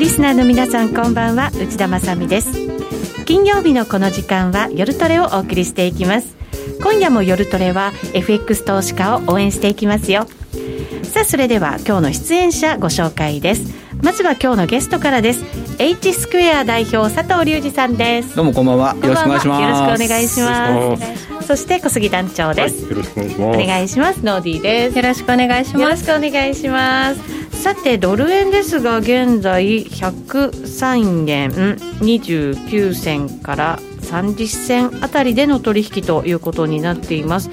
リスナーの皆さんこんばんは。内田まさです。金曜日のこの時間は夜トレをお送りしていきます。今夜も夜トレは FX 投資家を応援していきますよ。さあそれでは今日の出演者ご紹介です。まずは今日のゲストからです。H スクエア代表佐藤隆二さんです。どうもこんばんは。よろしくお願いします。よろしくお願いしますそして小杉団長です、はい、よろしくお願いします。お願いします。ノーディーです。よろしくお願いします。よろしくお願いします。さてドル円ですが現在103円29銭から30銭あたりでの取引ということになっています。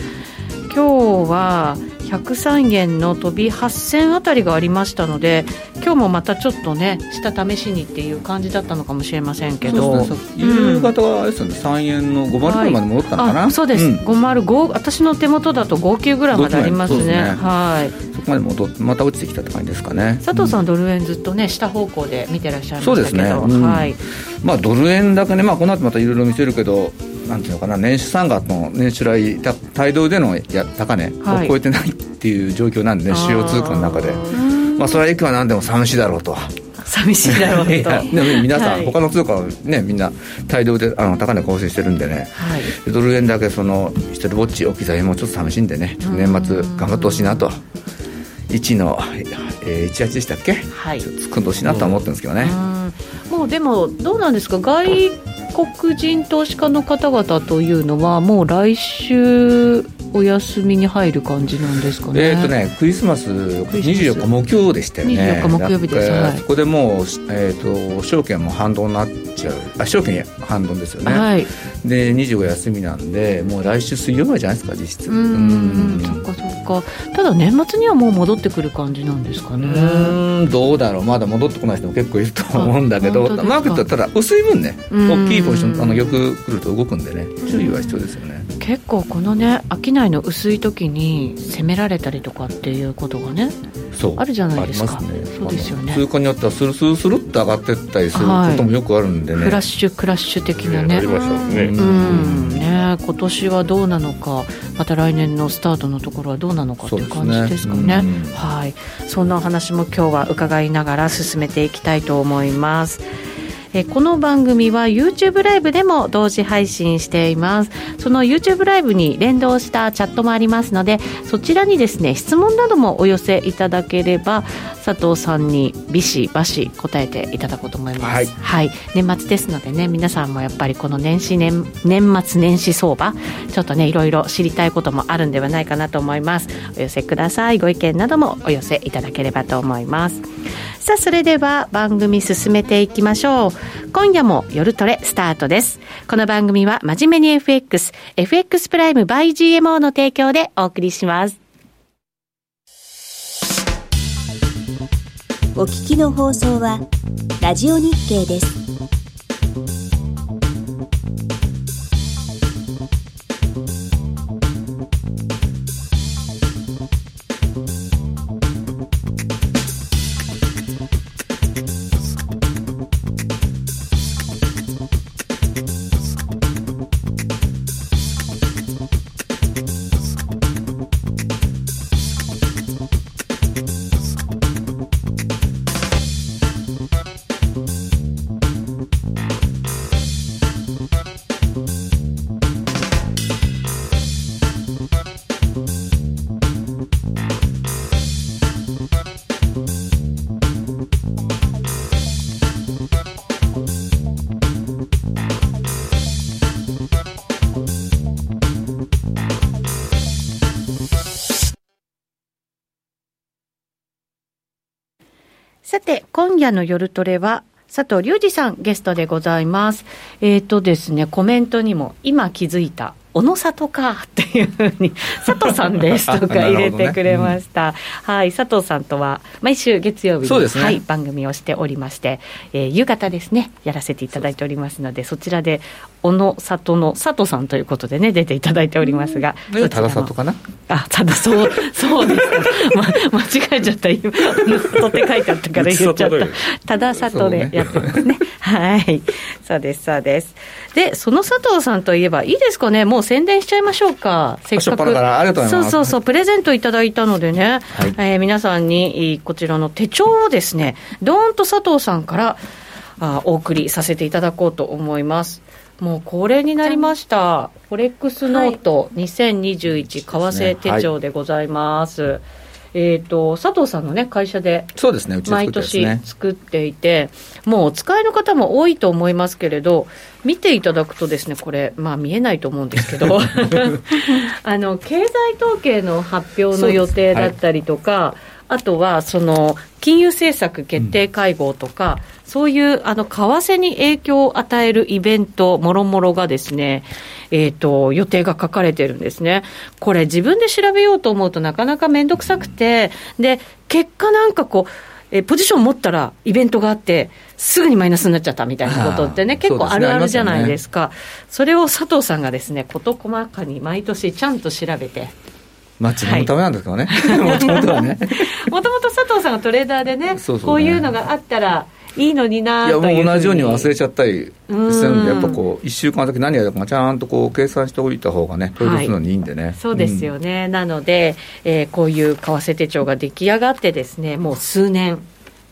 今日は103円の飛び8000あたりがありましたので今日もまたちょっとね下試しにっていう感じだったのかもしれませんけど、ね、夕方はですね、うん、3円の50ぐらいまで戻ったのかな、はい、そうです、うん、505私の手元だと59ぐらいまでありますね、ね、はい。そこまで戻また落ちてきたって感じですかね。佐藤さん、うん、ドル円ずっとね下方向で見てらっしゃいましたけど。そうですね、はい。まあドル円だけねまあこの後またいろいろ見せるけどなんていうのかな年初3月の年初来帯同でのや高値を超えてないっていう状況なんでね、主要通貨の中で、まあ、それはいくらなんでも寂しいだろうと。寂しいだろうと。でも皆さん、はい、他の通貨はねみんな大量であの高値更新してるんでね、はい、ドル円だけその一人ぼっち置き去りもちょっと寂しいんでね年末頑張ってほしいなと。1の、えー、18でしたっけ、はい、突っ込んでほしいなと思ってるんですけどね、もうでもどうなんですか？外国人投資家の方々というのはもう来週お休みに入る感じなんですかね。えっ、ー、とね、クリスマス24日木曜でしたよね。24日木曜日です。はい、そこでもうえっ、ー、と証券も反動になっちゃう。あ証券反動ですよね。はい。で25休みなんで、もう来週水曜日じゃないですか実質。うん。そっかそっか。ただ年末にはもう戻ってくる感じなんですかね。うんどうだろう。まだ戻ってこない人も結構いると思うんだけど、マーケットはただ薄い分ね、大きいポジションあのよく来ると動くんでね、注意は必要ですよね。結構このね商いの薄い時に攻められたりとかっていうことがねあるじゃないですか、ね、そうですよね。通貨によってはスルスルスルっと上がっていったりすることもよくあるんでね、はい、クラッシュクラッシュ的なね、ありましたね。うん。ね今年はどうなのかまた来年のスタートのところはどうなのかっていう感じですかね、ね、はい。そんなお話も今日は伺いながら進めていきたいと思いますえこの番組は YouTube ライブでも同時配信しています。その YouTube ライブに連動したチャットもありますのでそちらにですね質問などもお寄せいただければ佐藤さんにビシバシ答えていただこうと思います、はい、はい、年末ですのでね皆さんもやっぱりこの年始年年末年始相場ちょっとねいろいろ知りたいこともあるんではないかなと思います。お寄せください。ご意見などもお寄せいただければと思いますさあそれでは番組進めていきましょう。今夜も夜トレスタートです。この番組は真面目に FX FX プライム by GMO の提供でお送りします。お聞きの放送はラジオ日経です。夜の夜トレは、佐藤隆二さんゲストでございます。えっ、ー、とですね、コメントにも今気づいた小野里かっていうふうに、佐藤さんですとか入れてくれました。ね。うん、はい、佐藤さんとは毎週月曜日に、ね、はい、番組をしておりまして、えー、夕方ですね、やらせていただいておりますので、そちらで小野里の佐藤さんということでね、出ていただいておりますが、ただ里かな？あ、ただそう、そうです。ま、間違えちゃった、今、小野里って書いてあったから言っちゃった。ただ里でやってますね。はい。そうです、そうです。で、その佐藤さんといえば、いいですかね、もう宣伝しちゃいましょうか。せっかく。そうそうそう、プレゼントいただいたのでね、はい、えー、皆さんにこちらの手帳をですね、どーんと佐藤さんからあお送りさせていただこうと思います。もう恒例になりました、フォレックスノート2021為替手帳でございます。はいえーと、佐藤さんの、ね、会社でそうですね。毎年作っていて、もうお使いの方も多いと思いますけれど、見ていただくとですね、これ、まあ見えないと思うんですけど、あの経済統計の発表の予定だったりとか、あとはその金融政策決定会合とか、うん、そういうあの為替に影響を与えるイベントもろもろがですね、えーと、予定が書かれてるんですね。これ自分で調べようと思うとなかなか面倒くさくて、で結果なんかこうえポジション持ったらイベントがあって、すぐにマイナスになっちゃったみたいなことってね、結構あるあるじゃないですか、そ、ね,、れを佐藤さんがですね、事細かに毎年ちゃんと調べて、まあ、自分のためなんですけどね、もともとはね。もともと佐藤さんがトレーダーでね、そうそうね。こういうのがあったら、いいのにないやもう同じように忘れちゃったりするんで、やっぱこう、1週間だけ何やるかちゃんとこう計算しておいた方がね、投資するのにいいんでね、はい、そうですよね、うん、なので、えー、こういう為替手帳が出来上がってですね、もう数年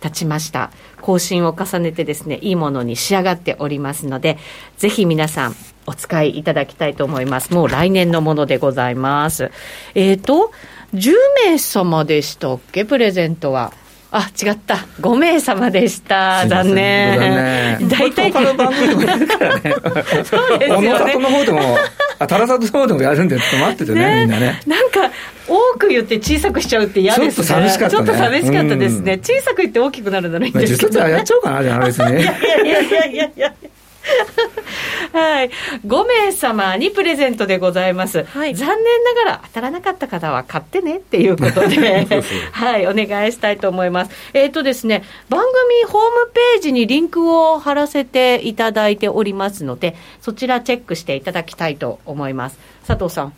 経ちました。更新を重ねてですね、いいものに仕上がっておりますので、ぜひ皆さん、お使いいただきたいと思います。もう来年のものでございます。えっ、ー、と、10名様でしたっけ、プレゼントは。あ、違った。5名様でした。残念。大体。他の番組もやるからね。そうですよね。小野里の方でも、あ、タラサトの方でもやるんで、ちょっと待っててね、ねみんなね。なんか、多く言って小さくしちゃうって嫌ですね。ちょっと寂しかった、ね、ちょっと寂しかったですね。小さく言って大きくなるならいいんですけど。実はやっちゃおうかな、じゃあ、別に。いやいやいやいやいや。はい、5名様にプレゼントでございます、はい、残念ながら当たらなかった方は買ってねっていうことで。はい、お願いしたいと思います。えっ、ー、とですね番組ホームページにリンクを貼らせていただいておりますのでそちらチェックしていただきたいと思います。佐藤さん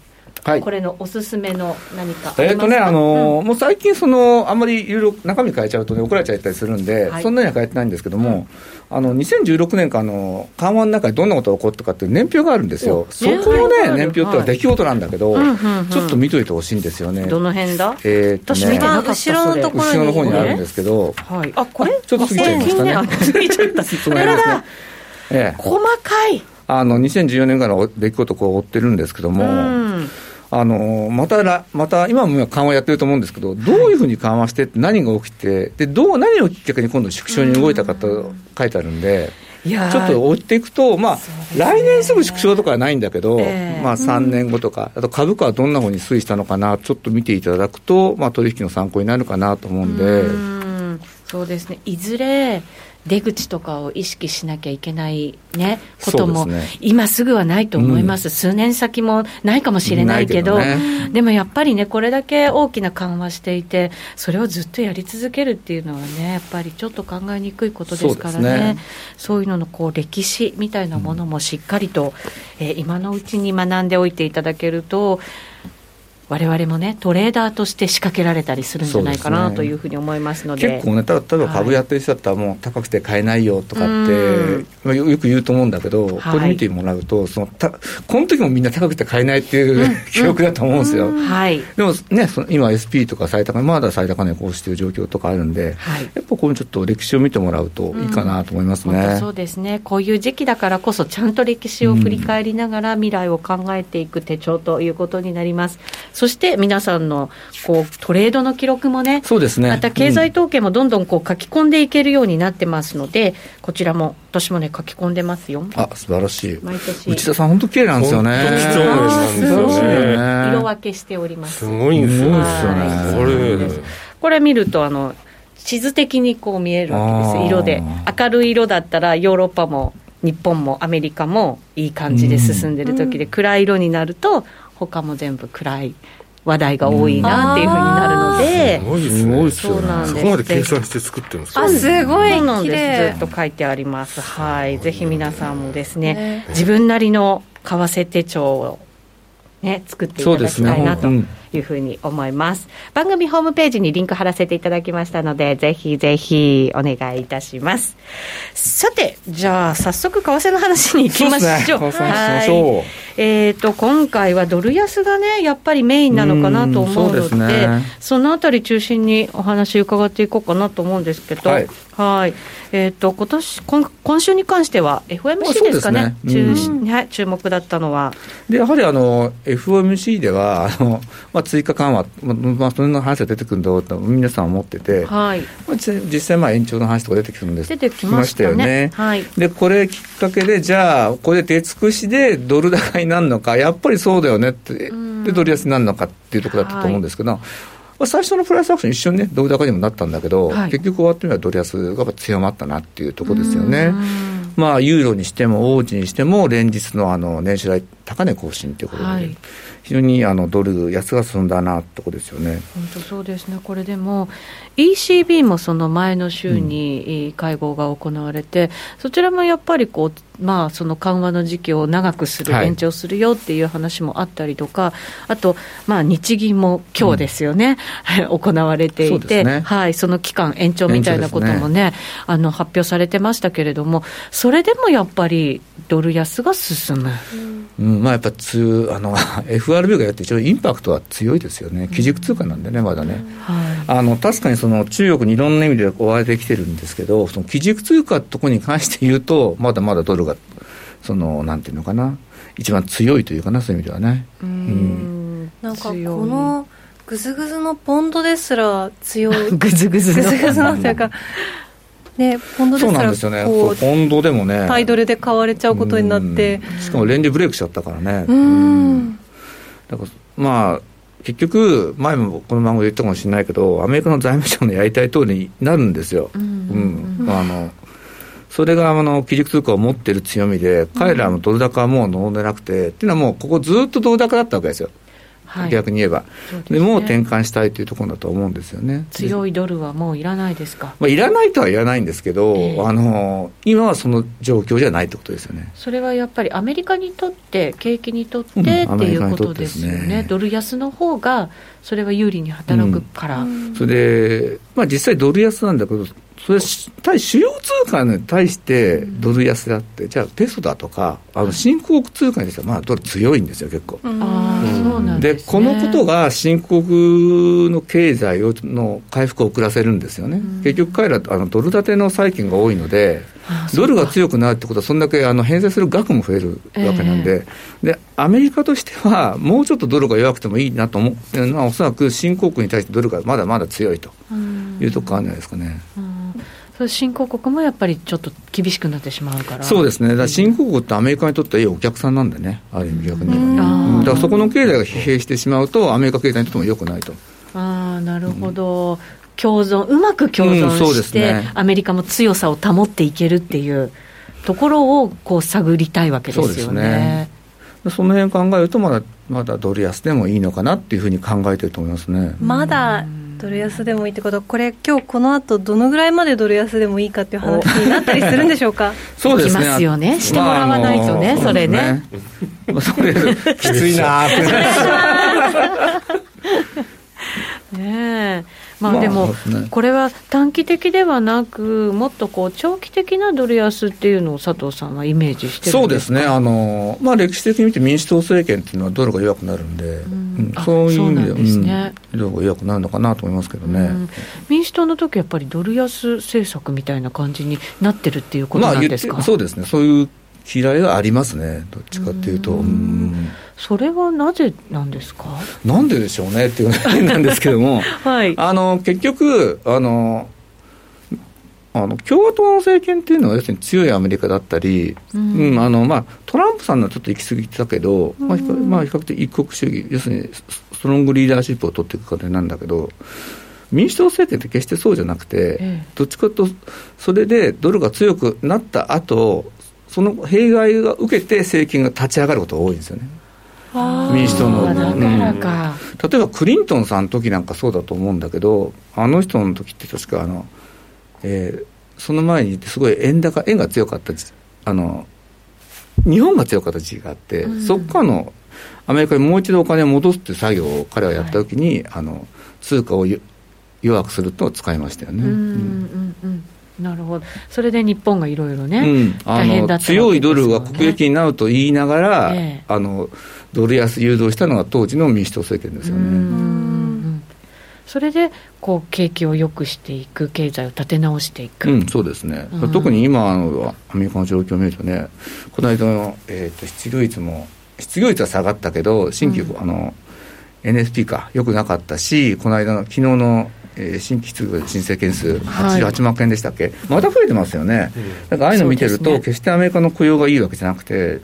はい、これのおすすめの何かえっ、ー、とね、あのーうん、もう最近その、あんまりいろいろ中身変えちゃうとね、怒られちゃったりするんで、はい、そんなには変えてないんですけども、うん、あの2016年間の緩和の中でどんなことが起こったかっていう年表があるんですよ、そこのね、年表っては出来事なんだけど、はい、ちょっと見といてほしいんですよね。どの辺だ？えー、とね、後ろのところ後ろの方にあるんですけど、はい、あこれ？ちょっと過ぎちゃいましたね。過ぎちゃった、それだ、ええ、細かい。あの2014年からの出来事を追ってるんですけども、うんあのまたまた今も緩和やってると思うんですけど、どういうふうに緩和して、何が起きて、でどう何をきっかけに今度、縮小に動いたかと書いてあるんで。ちょっと追っていくと、まあ、来年すぐ縮小とかはないんだけど、えー、まあ、3年後とか、あと株価はどんなふうに推移したのかな、ちょっと見ていただくと、まあ、取引の参考になるかなと思うんで。うん。そうですね。いずれ出口とかを意識しなきゃいけないね、ことも、ね、今すぐはないと思います、うん、数年先もないかもしれないけど、ね、でもやっぱりね、これだけ大きな緩和していて、それをずっとやり続けるっていうのはね、やっぱりちょっと考えにくいことですからね、そう、ね,、いうののこう歴史みたいなものもしっかりと、うん、えー、今のうちに学んでおいていただけると、われわれもね、トレーダーとして仕掛けられたりするんじゃないかなというふうに思いますので、ね、結構ね、例えば株やってる人だったら、もう高くて買えないよとかって、よく言うと思うんだけど、これ見てもらうと、そのたこの時もみんな高くて買えないっていう、記憶だと思うんですよ。はい、でもね、その今、SP とか最高値、まだ最高値こうしている状況とかあるんで、はい、やっぱこういうちょっと歴史を見てもらうといいかなと思いますね、そうですね、こういう時期だからこそ、ちゃんと歴史を振り返りながら、未来を考えていく手帳ということになります。そして皆さんんのこうトレードの記録もね、そうですねまた経済統計もどんどんこう書き込んでいけるようになってますので、こちらも私もね、書き込んでますよ。あ素晴らしい。毎年。内田さん、本当綺麗なんですよね。貴重なんですよね。色分けしております。すごいんですよね。これ、これ見ると、あの、地図的にこう見えるわけです色で。明るい色だったら、ヨーロッパも日本もアメリカもいい感じで進んでる時で、暗い色になると、他も全部暗い話題が多いなっていうふうになるので、すごいですね。そうなんです。そこまで計算して作ってるんですか？あすごい。なんです。ずっと書いてあります。はい。ぜひ皆さんもですね自分なりの為替手帳をね、作っていただきたいなというふうに思います、番組ホームページにリンク貼らせていただきましたのでぜひぜひお願いいたします。さてじゃあ早速為替の話にいきましょう、ね、はい。えーと、今回はドル安がね、やっぱりメインなのかなと思うので、そね、そのあたり中心にお話伺っていこうかなと思うんですけど、はい、はい。えーと、今年今今週に関しては、FOMC ですかね、ね中注目だったのは。でやはりあの FOMC ではあの、まあ、追加緩和、まあ、そんな話が出てくるんだろうと皆さん思ってて、はい。まあ、実際、延長の話とか出てくるんです。出てきましたよね。はい、でこれきっかけで、じゃあ、これで出尽くしでドル高になるのか、やっぱりそうだよねって、でドル安になるのかっていうところだったと思うんですけど。はいまあ、最初のプライスアクション、一瞬ね、ドル高にもなったんだけど、はい、結局終わってみればドル安が強まったなっていうところですよね。まあ、ユーロにしても、オージにしても、連日のあの年初来高値更新ということで、はい、非常にあのドル安が進んだなってことですよね。本当そうですね、これでも、ECB もその前の週に会合が行われて、うん、そちらもやっぱりこう、まあ、その緩和の時期を長くする、延長するよっていう話もあったりとか、あと、まあ、日銀も今日ですよね、うん、行われていて、ね、はい、その期間延長みたいなこともね、ね。あの発表されてましたけれども、それでもやっぱりドル安が進む。うん、まあ、やっぱつあの FRB がやって一応インパクトは強いですよね、基軸通貨なんでね、まだね。あの確かにその中国にいろんな意味で追われてきてるんですけど、その基軸通貨ってところに関して言うと、まだまだドルが、そのなんていうのかな、一番強いというかな、そういう意味ではね。うん、うん。なんかこのぐずぐずのポンドですら強い。ぐずぐずの。ぐずぐずのというか。ね、ポンドですからそうなんですよね、ポンドでもね、タイドルで買われちゃうことになって、しかも連利ブレイクしちゃったからね、うん、だからまあ、結局、前もこの番組言ったかもしれないけど、アメリカの財務省のやりたい通りになるんですよ。うん、うん、あのそれがあの基軸通貨を持ってる強みで、彼らもドル高はもう望んでなくて、っていうのはもう、ここずっとドル高だったわけですよ。はい、逆に言えば、で、ね、もう転換したいというところだと思うんですよね。強いドルはもういらないですか、まあ、いらないとは言わないんですけど、えー、あの今はその状況じゃないってことですよね。それはやっぱりアメリカにとって、景気にとって、うん、っていうことですよね、ドル安の方が、それは有利に働くから。うん、それで、まあ、実際、ドル安なんだけど、それ対主要通貨に対してドル安であって、じゃあペソだとか、あの新興国通貨にしては、まあ、ドル強いんですよ、結構。で、ね、このことが新興の経済をの回復を遅らせるんですよね。結局、彼らあのドル建ての債券が多いので、ドルが強くなるってことは、そんだけあの返済する額も増えるわけなんで、えー、で、アメリカとしては、もうちょっとドルが弱くてもいいなと思うのは、おそらく新興国に対してドルがまだまだ強いというところあるんじゃないですかね。新興国もやっぱりちょっと厳しくなってしまうから。そうですね、だから新興国ってアメリカにとってはいいお客さんなんでね、ある意味逆に。ね、だからそこの経済が疲弊してしまうと、アメリカ経済にとってもよくないと。あなるほど、うん、共存、うまく共存して、うんね、アメリカも強さを保っていけるっていうところをこう探りたいわけですよね。そうですね。その辺考えるとまだ、まだドル安でもいいのかなっていうふうに考えてると思いますね。まだドル安でもいいってこと？は、これ、今日この後どのぐらいまでドル安でもいいかっていう話になったりするんでしょうか？そうですね。ますよね。してもらわないとね、まあ、それね。まあ、それ、きついなって。ねえ。まあでも、これは短期的ではなく、もっとこう長期的なドル安っていうのを佐藤さんはイメージしてそうですね、あのまあ、歴史的に見て、民主党政権っていうのはドルが弱くなるんで、うん、そういう意味では、ねうん、ドルが弱くなるのかなと思いますけどね、うん、民主党の時やっぱりドル安政策みたいな感じになってるっていうことなんですか、まあ、そうですね、そういう嫌いがありますね、どっちかっていうと。うん。それはなぜなんですか？なんででしょうねっていう話なんですけども、はい、あの結局あのあの共和党の政権っていうのは要するに強いアメリカだったり、うん、うん、あのまあ、トランプさんはちょっと行き過ぎてたけど、うん、まあ、まあ、比較的一国主義要するにストロングリーダーシップを取っていく過程なんだけど民主党政権って決してそうじゃなくて、ええ、どっちかとそれでドルが強くなった後その弊害が受けて政権が立ち上がることが多いんですよね。民主党の、うん、例えばクリントンさんの時なんかそうだと思うんだけどあの人の時って確かあの、えー、その前にすごい円高円が強かったあの日本が強かった時期があって、うん、そこからのアメリカにもう一度お金を戻すっていう作業を彼はやった時に、はい、あの通貨を弱くすると使いましたよね。うんうん。うんなるほど、それで日本がいろいろね、うん、あの強いドルが国益になると言いながら、えー、あのドル安誘導したのが当時の民主党政権ですよね。それでこう景気を良くしていく、経済を立て直していく、うん、そうですね、うん、特に今のアメリカの状況を見るとね、この間の、えーと、失業率も、失業率は下がったけど、新規、うん、あの NSP か、よくなかったし、この間の昨日のえー、新規失業申請件数、88万件でしたっけ、はい、また増えてますよね、だからああいうの見てると、ね、決してアメリカの雇用がいいわけじゃなくて、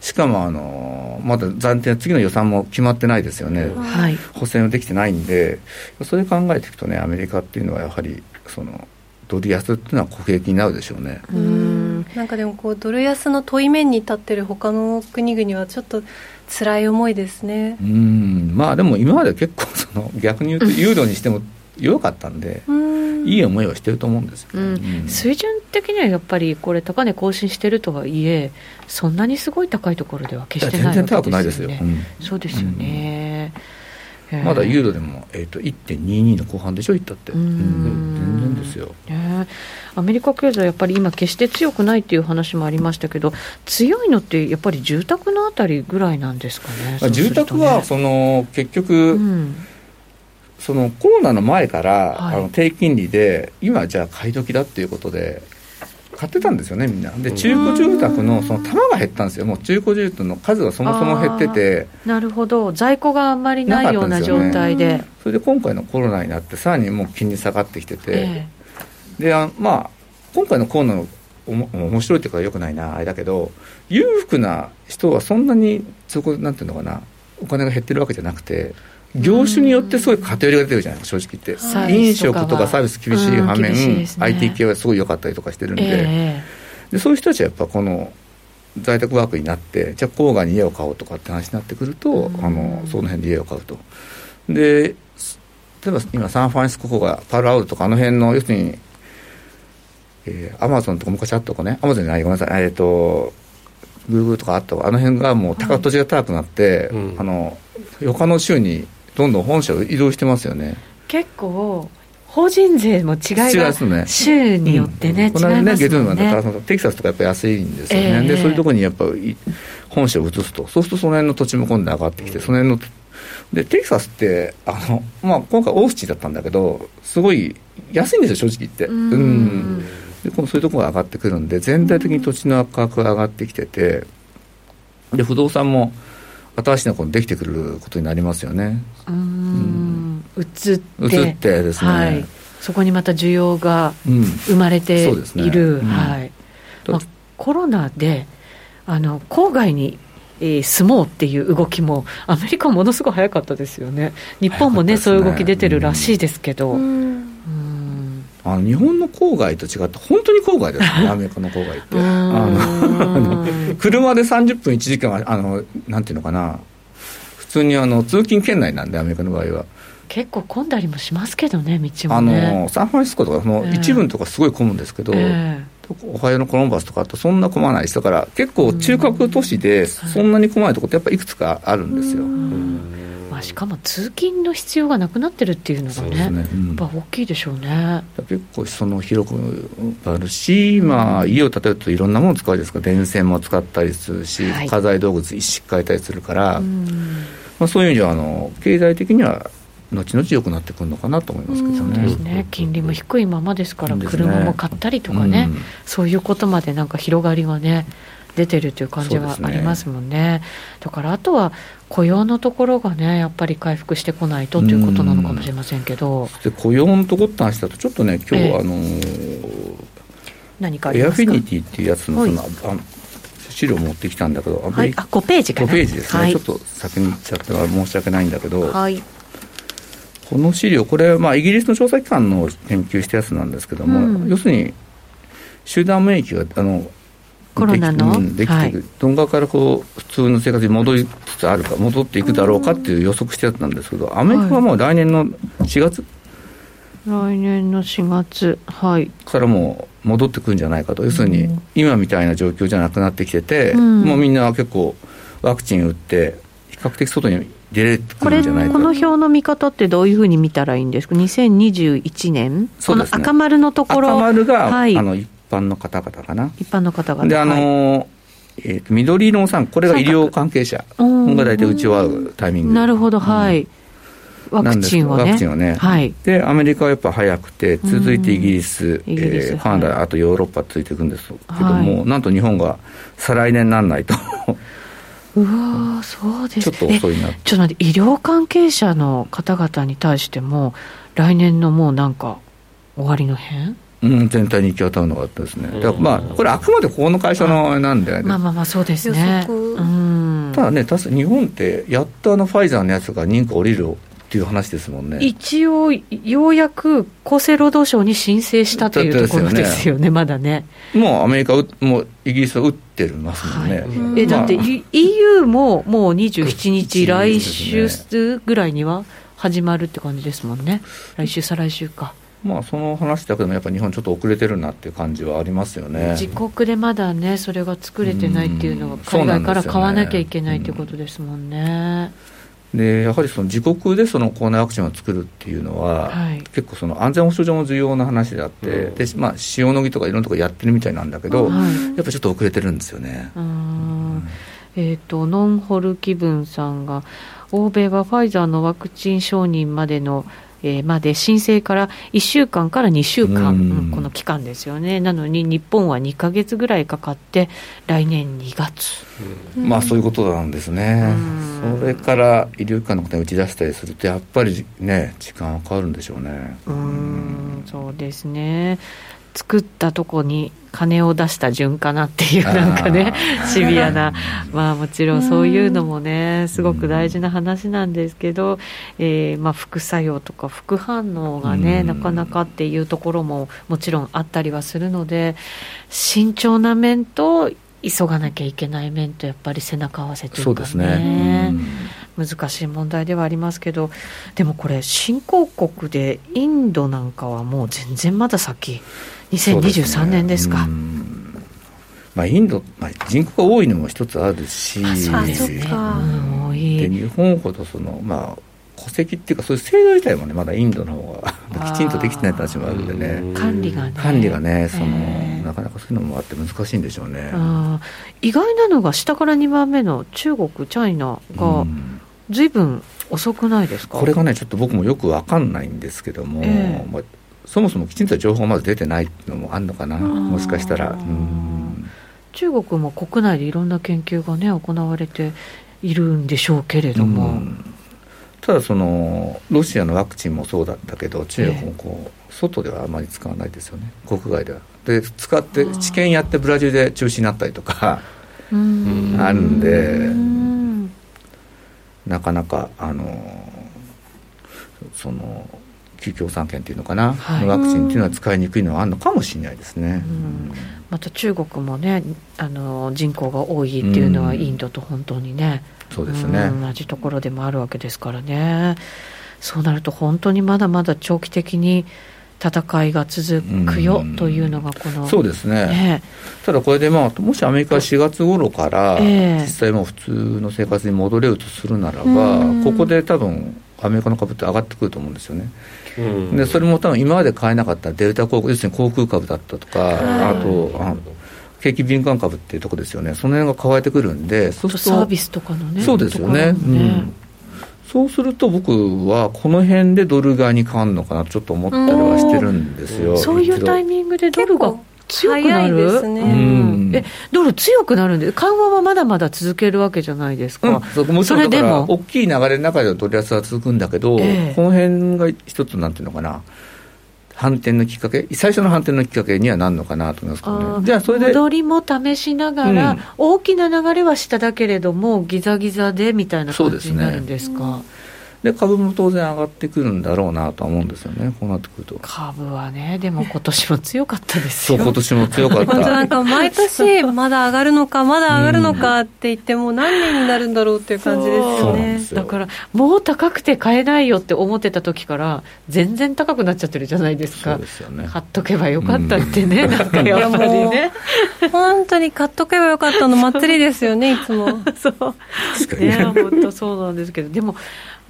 しかもあのまだ暫定次の予算も決まってないですよね、はい、補正もできてないんで、それ考えていくとね、アメリカっていうのはやはり、そのドル安っていうのは国益になるでしょうね。うん。なんかでもこうドル安の問い面に立ってる他の国々はちょっと辛い思いですね。うん。まあでも今まで結構その逆に言うとユーロにしても弱かったんで、いい思いをしてると思うんですよ、ねうん、水準的にはやっぱり、これ、高値更新してるとはいえ、そんなにすごい高いところでは決してないわけですよね。全然高くないですよ、うん、そうですよね。まだユーロでも、えーと、1.22の後半でしょ、いったって、全然ですよ、アメリカ経済、やっぱり今、決して強くないっていう話もありましたけど、強いのって、やっぱり住宅のあたりぐらいなんですかね、ね。住宅はその結局、うんそのコロナの前から、はい、あの低金利で、今じゃあ買い時だっていうことで、買ってたんですよね、みんな。で、中古住宅のその玉が減ったんですよ、もう中古住宅の数がそもそも減ってて。なるほど、在庫があんまりないような状態で。ね、それで今回のコロナになって、さらにもう金利下がってきてて、えー、であまあ、今回のコロナのおも面白いっていうかよくないなあれだけど裕福な人はそんなにそこなんていうのかなお金が減ってるわけじゃなくて業種によってすごい偏りが出てるじゃないですか、正直言って。飲食とかサービス厳しい反面、ね、IT 系はすごい良かったりとかしてるんで。えー、で、そういう人たちはやっぱこの在宅ワークになって、じゃあ郊外に家を買おうとかって話になってくると、あのその辺で家を買うと。で、例えば今、サンフランシスコ郊外、パルアウルとか、あの辺の、要するに、えー、アマゾンとか昔あったとかね、アマゾンじゃない、ごめんなさい、えっ、ー、と、グーグルとかあったあの辺がもう高、土地が高くなって、うん、あの、他の州にどんどん本社を移動してますよね。結構法人税も違いが州によってね、うん、この間ね月曜日までテキサスとかやっぱ安いんですよね、えー、でそういうところにやっぱ本社を移すと。そうするとその辺の土地も今度上がってきて、その辺のでテキサスってあの、まあ、今回オースチだったんだけどすごい安いんですよ正直言って。うん。でそういうところが上がってくるんで全体的に土地の価格が上がってきててで不動産も新しいのができてくることになりますよね。うん、移って。移ってですね、はい、そこにまた需要が生まれている、うんね。うん、はい。まあ、コロナであの郊外にえー、住もうっていう動きも、アメリカものすごい早かったですよね、日本もね、ね。そういう動き出てるらしいですけど。うんあの日本の郊外と違って、本当に郊外ですね、アメリカの郊外って。あの 車で30分1時間あの、なんていうのかな、普通にあの通勤圏内なんで、アメリカの場合は。結構混んだりもしますけどね、道も、ね、あのサンフランシスコとか、その一部のとかすごい混むんですけど、えー、オハイオのコロンバスとかとそんな混まないです、だから結構中核都市でそんなに混まないところってやっぱいくつかあるんですよ。まあ、しかも通勤の必要がなくなってるっていうのがね、ね。うん、やっぱ大きいでしょうね。結構その広くあるし、まあ、家を建てるといろんなものを使うですか電線も使ったりするし、はい、家財道具一式変えたりするから、まあ、そういう意味ではあの経済的には後々良くなってくるのかなと思いますけどね,、ね。金利も低いままですから、車も買ったりとかね、うん、そういうことまでなんか広がりはね出てるという感じはありますもんね、ね、だからあとは雇用のところがねやっぱり回復してこないとということなのかもしれませんけど。で雇用のところって話だとちょっとね今日、えー、あのー、何かエアフィニティっていうやつのその、はい、資料持ってきたんだけど、はい、あ5ページかな。5ページですね、はい、ちょっと先に言っちゃっては申し訳ないんだけど、はい、この資料これはまあイギリスの調査機関の研究したやつなんですけども、うん、要するに集団免疫があのコロナの、できてい。く、どんがからこう普通の生活に戻りつつあるか、戻っていくだろうかっていう予測したやつなんですけど、アメリカはもう来年の4月、来年の4月、はい、からもう戻ってくるんじゃないかと、要するに今みたいな状況じゃなくなってきてて、うん、もうみんな結構、ワクチン打って、比較的外に出れこれ、この表の見方ってどういうふうに見たらいいんですか、2021年、この赤丸のところ、赤丸が、はい、あの一般の方々かな。一般の方々。で、あのーはい。えーと、緑色の3、これが医療関係者。が大体打ち終わるタイミング。なるほど、はい、ワクチンをね。ワクチンをね、はい、で、アメリカはやっぱ早くて、続いてイギリス、イえー、カナダ、はい、あとヨーロッパついていくんですけども、はい、なんと日本が再来年なんないと。うわそうですちょっと遅いな。ちょっと待って、医療関係者の方々に対しても、来年のもうなんか、終わりの辺？うん、全体に行き渡るのがあったですね、だからまあ、これ、あくまでここの会社のなんで、ね、まあまあまあ、そうですね。ただね、確か日本って、やっとあのファイザーのやつが認可降りるっていう話ですもんね。一応、ようやく厚生労働省に申請したというところですよね、まだね。もうアメリカ、もうイギリスは打ってますもんね。はい、えだって、EU ももう27日、来週ぐらいには始まるって感じですもんね、来週、再来週か。まあ、その話だけでもやっぱり日本ちょっと遅れてるなっていう感じはありますよね。自国でまだねそれが作れてないっていうのは海外から買わなきゃいけないっていうことですもんね。でやはりその自国でそのコロナワクチンを作るっていうのは、はい、結構その安全保障上も重要な話であって、うん、でまあ、塩野義とかいろんなところやってるみたいなんだけど、はい、やっぱちょっと遅れてるんですよね。うん。えーと、ノンホル気分さんが欧米はファイザーのワクチン承認までのえー、まで申請から1週間から2週間、この期間ですよね、なのに日本は2か月ぐらいかかって、来年2月、まあそういうことなんですね、それから医療機関の方に打ち出したりすると、やっぱりね、時間はかかるんでしょうね。うんそうですね作ったとこに金を出した順かなっていうなんかね シビアな。まあもちろんそういうのもねすごく大事な話なんですけど、えー、まあ副作用とか副反応がねなかなかっていうところももちろんあったりはするので慎重な面と急がなきゃいけない面とやっぱり背中合わせというかね、ね、難しい問題ではありますけどでもこれ新興国でインドなんかはもう全然まだ先。2023年ですか。まあ、インド、まあ、人口が多いのも一つあるし、そうですね、日本ほどその、まあ、戸籍っていうか、そういう制度自体もね、まだインドの方がきちんとできてない話もあるんでね、管理がね、管理がねその、なかなかそういうのもあって難しいんでしょうね。意外なのが、下から2番目の中国、チャイナが、ずいぶん遅くないですか？これがね、ちょっと僕もよく分かんないんですけども、えー、まあそもそもきちんと情報まず出てないのもあるのかな、もしかしたら。中国も国内でいろんな研究がね行われているんでしょうけれども。ただそのロシアのワクチンもそうだったけど中国もこう、えー、外ではあまり使わないですよね。国外では。で使って治験やってブラジルで中止になったりとかあるんでなかなかあのその急共産権っていうのかな、はい、ワクチンっていうのは使いにくいのはあるのかもしれないですね。また中国もねあの人口が多いっていうのはインドと本当にね、そうですね。同じところでもあるわけですからね。そうなると本当にまだまだ長期的に戦いが続くよというのがこの、そうですね、ね、ただこれで、まあ、もしアメリカ4月頃から実際もう普通の生活に戻れるとするならば、ここで多分アメリカの株って上がってくると思うんですよね。でそれも多分今まで買えなかったデルタ航空要するに航空株だったとか、あとあ景気敏感株っていうところですよね。その辺が変わってくるんでそうするとサービスとかのねそうですよね、ね、うん、そうすると僕はこの辺でドル買いに変わるのかなとちょっと思ったりはしてるんですよ。そういうタイミングでドルが強くなる。ですね、うん、えドル強くなるんで、緩和はまだまだ続けるわけじゃないですか、うん、それでも。大きい流れの中では取り扱いは続くんだけど、えー、この辺が一つ、なんていうのかな。反転のきっかけ、最初の反転のきっかけにはなるのかなと思いますけどね。じゃあそれで戻りも試しながら、うん、大きな流れは下だけれども、ギザギザでみたいな感じになるんですか？で株も当然上がってくるんだろうなとは思うんですよね、こうなってくると。株はね、でも今年も強かったですよ。そう、今年も強かった。なんか毎年、まだ上がるのか、まだ上がるのかって言って、もう何年になるんだろうっていう感じですよね。だから、もう高くて買えないよって思ってた時から、全然高くなっちゃってるじゃないですか。そうですよね。買っとけばよかったってね、なんかやっぱりね。本当に買っとけばよかったの祭りですよね、いつも。そう。ね、本当そうなんですけど、でも、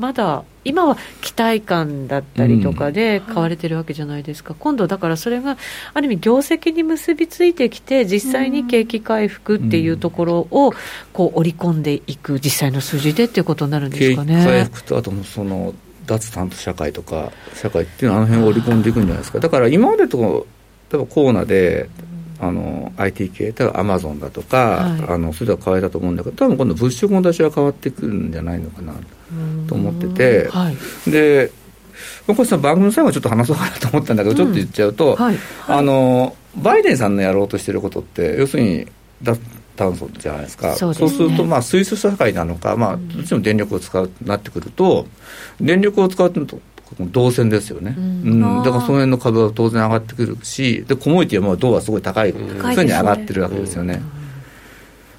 まだ今は期待感だったりとかで買われてるわけじゃないですか、うん、今度、だからそれがある意味、業績に結びついてきて、実際に景気回復っていうところをこう織り込んでいく、実際の数字でっていうことになるんですかね。景気回復とあとその脱炭素社会とか、社会っていうのは、あの辺を織り込んでいくんじゃないですか。だから今までと例えばコーナであの IT 系、例えばアマゾンだとか、はい、あのそれでは変われたと思うんだけど、多分今度、物色の出しは変わってくるんじゃないのかなと思ってて、はい、で、これさ、番組の最後ちょっと話そうかなと思ったんだけど、うん、ちょっと言っちゃうと、はい、あの、バイデンさんのやろうとしてることって、要するに、脱炭素じゃないですか、そう、ね,、すると、まあ、水素社会なのか、まあ、どっちも電力を使うとなってくると、電力を使うと動線ですよね、うん、うん、だからその辺の株は当然上がってくるし、でコモディティはもう銅はすごい高い、うん、そういうに上がってるわけですよね。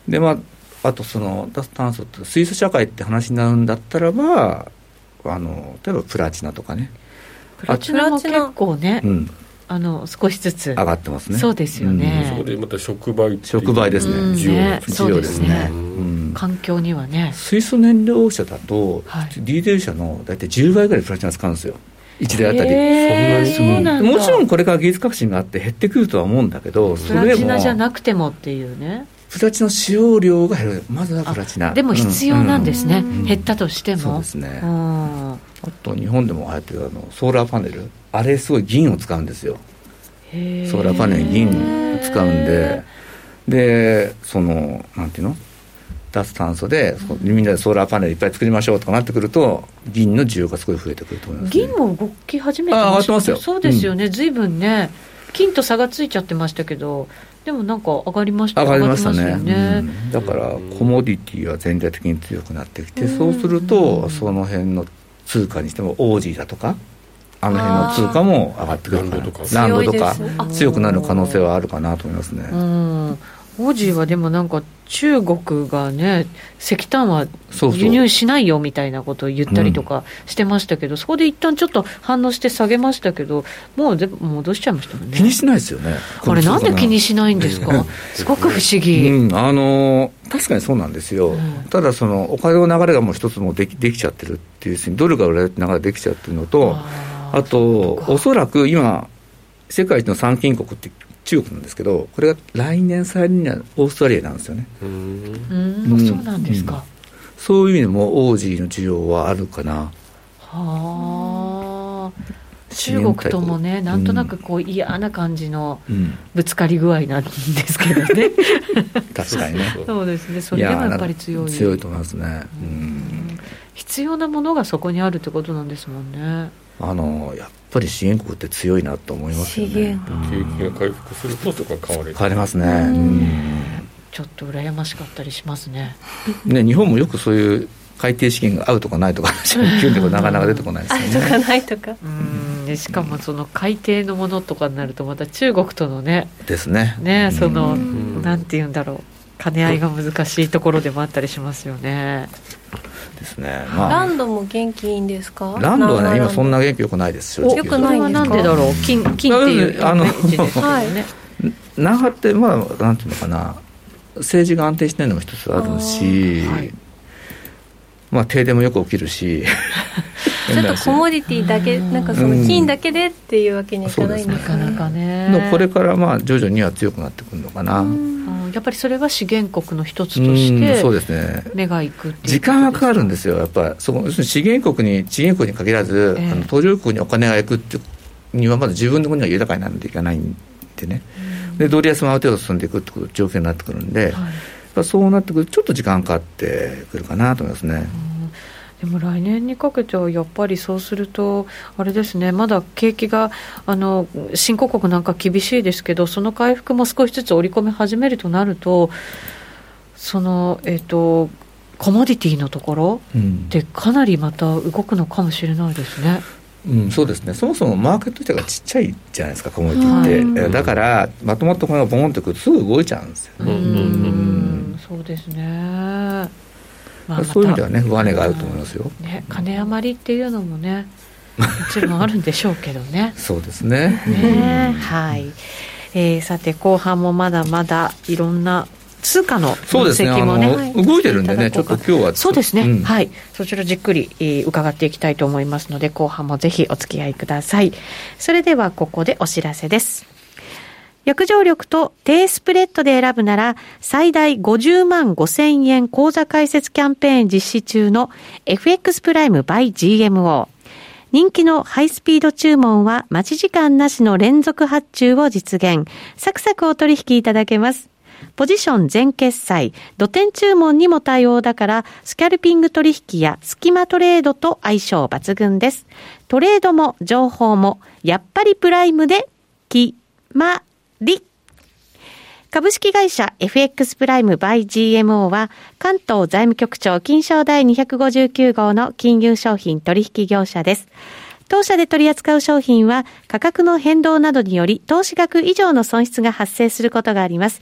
でまあ、あとその脱炭素って水素社会って話になるんだったらばあの例えばプラチナとかね。プラチナも結構ね、うん、あの少しずつ上がってますね。そうですよね、うん、そこでまた触媒触媒ですね、需要需要ですね、環境にはね。水素燃料車だと、はい、ディーゼル車の大体10倍ぐらいプラチナ使うんですよ。1台あたり。そんなにもちろんこれから技術革新があって減ってくるとは思うんだけどプラチナじゃなくてもっていうね。プラチナ使用量が減るまずはプラチナ。でも必要なんですね、うん、減ったとしても。そうですね。あと日本でも流行ってるあのソーラーパネル。あれすごい銀を使うんですよ。ソーラーパネルに銀使うんで。でそのなんていうの？脱炭素で、みんなでソーラーパネルいっぱい作りましょうとかなってくると、銀の需要がすごい増えてくると思います、ね、銀も動き始めてますよ。そうですよね、ずいぶんね、金と差がついちゃってましたけど、でもなんか上がりました上がりましたね、ね。うん、だからコモディティは全体的に強くなってきて、そうすると、その辺の通貨にしても、オージーだとか。あの辺の通貨も上がってくるランドとか。ランドとか強くなる可能性はあるかなと思いますね。うんオージーはでもなんか中国がね石炭は輸入しないよみたいなことを言ったりとかしてましたけど、そこで一旦ちょっと反応して下げましたけどもう全部戻しちゃいましたもんね。気にしないですよねあれなんで気にしないんですか？すごく不思議、うん、あの確かにそうなんですよ、うん、ただそのお金の流れがもう一つもできできちゃってるっていうドルが売られて流れできちゃってるのとあとおそらく今世界一の参勤国って中国なんですけど、これが来年再来年はオーストラリアなんですよね。うん、そうなんですか、うん、そういう意味でもオージーの需要はあるかな。はあ。中国ともね、なんとなくこう嫌な感じのぶつかり具合なんですけどね、確かにね、そうですね、それでもやっぱり強い。強いと思いますね、うん、必要なものがそこにあるってことなんですもんね。あのやっぱり資源国って強いなと思いますよね。景気が回復するとそこは変わる。変わりますね。うんちょっと羨ましかったりしますね。ね日本もよくそういう海底資源が合うとかないとか急になかなか出てこないですよね。とかないとか。うんでしかもその海底のものとかになるとまた中国とのね。ですね。ねそのなんて言うんだろう兼ね合いが難しいところでもあったりしますよね。ですね、まあ、ランドも元気いいんですか？ランドはね今そんな元気よくないです正直よくないんなんでだろう金金っていうあの、はい、那覇ってまあなんていうのかな。政治が安定してないのも一つあるし、はい、まあ停電もよく起きるし。ちょっとコモディティだけなんかその金だけでっていうわけにはいかないん。ですかね,、かねこれからまあ徐々には強くなってくるのかな、やっぱりそれは資源国の一つとしてそうですね。目がいく時間がかかるんですよやっぱ。りそこ資源国に資源国に限らず、えー、あの途上国にお金がいくってにはまだ自分の国が豊かにならないといけないんでね、でドル安もある程度進んでいくってこと状況になってくるんで、はい、そうなってくるとちょっと時間かかってくるかなと思いますね。でも来年にかけてはやっぱりそうすると、あれですね、まだ景気があの新興国なんか厳しいですけど、その回復も少しずつ織り込み始めるとなると、その、えっ、ー、と、コモディティのところでかなりまた動くのかもしれないですね。うん、そうですね。そもそもマーケット自体がちっちゃいじゃないですかコモディティって、はい、だからまとまったこのボンってくるとすぐ動いちゃうんですよ、うん、そうですね、まあ、そういう意味ではね上値があると思いますよ、ね、金余りっていうのもねもちろんあるんでしょうけどね。そうですね。ねはい、えー、さて後半もまだまだいろんな通貨の分析もね、ね動いてるんでね、ちょっと今日はそうですね、うん、はい、そちらじっくり、えー、伺っていきたいと思いますので、後半もぜひお付き合いください。それではここでお知らせです。約定力と低スプレッドで選ぶなら、最大50万5千円口座開設キャンペーン実施中の FX プライム by GMO。人気のハイスピード注文は待ち時間なしの連続発注を実現。サクサクお取引いただけます。ポジション全決済、土点注文にも対応だから、スキャルピング取引やスキマトレードと相性抜群です。トレードも情報も、やっぱりプライムで、決まり。株式会社 FX プライムバイ GMO は関東財務局長金賞第259号の金融商品取引業者です。当社で取り扱う商品は価格の変動などにより投資額以上の損失が発生することがあります。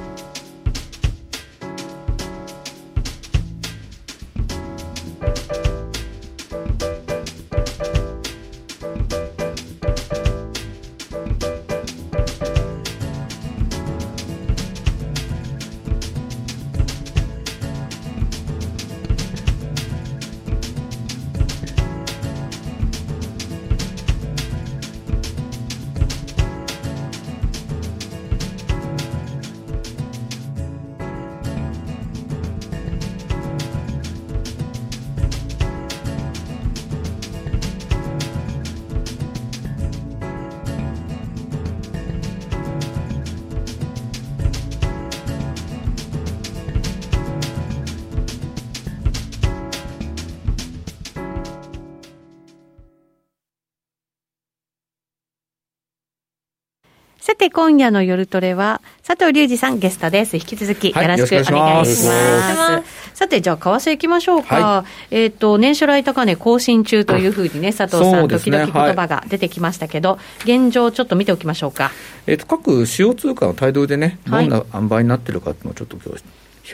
て、今夜の夜トレは、佐藤隆二さんゲストです。引き続きよろしくお願いします。さて、じゃあ、為替いきましょうか。はい、えっ、ー、と、年初来高値更新中というふうにね、佐藤さん、時々言葉が出てきましたけど、はい、現状、ちょっと見ておきましょうか。えっ、ー、と、各主要通貨の態度でね、どんな塩梅になってるかっていうのをちょっと今日、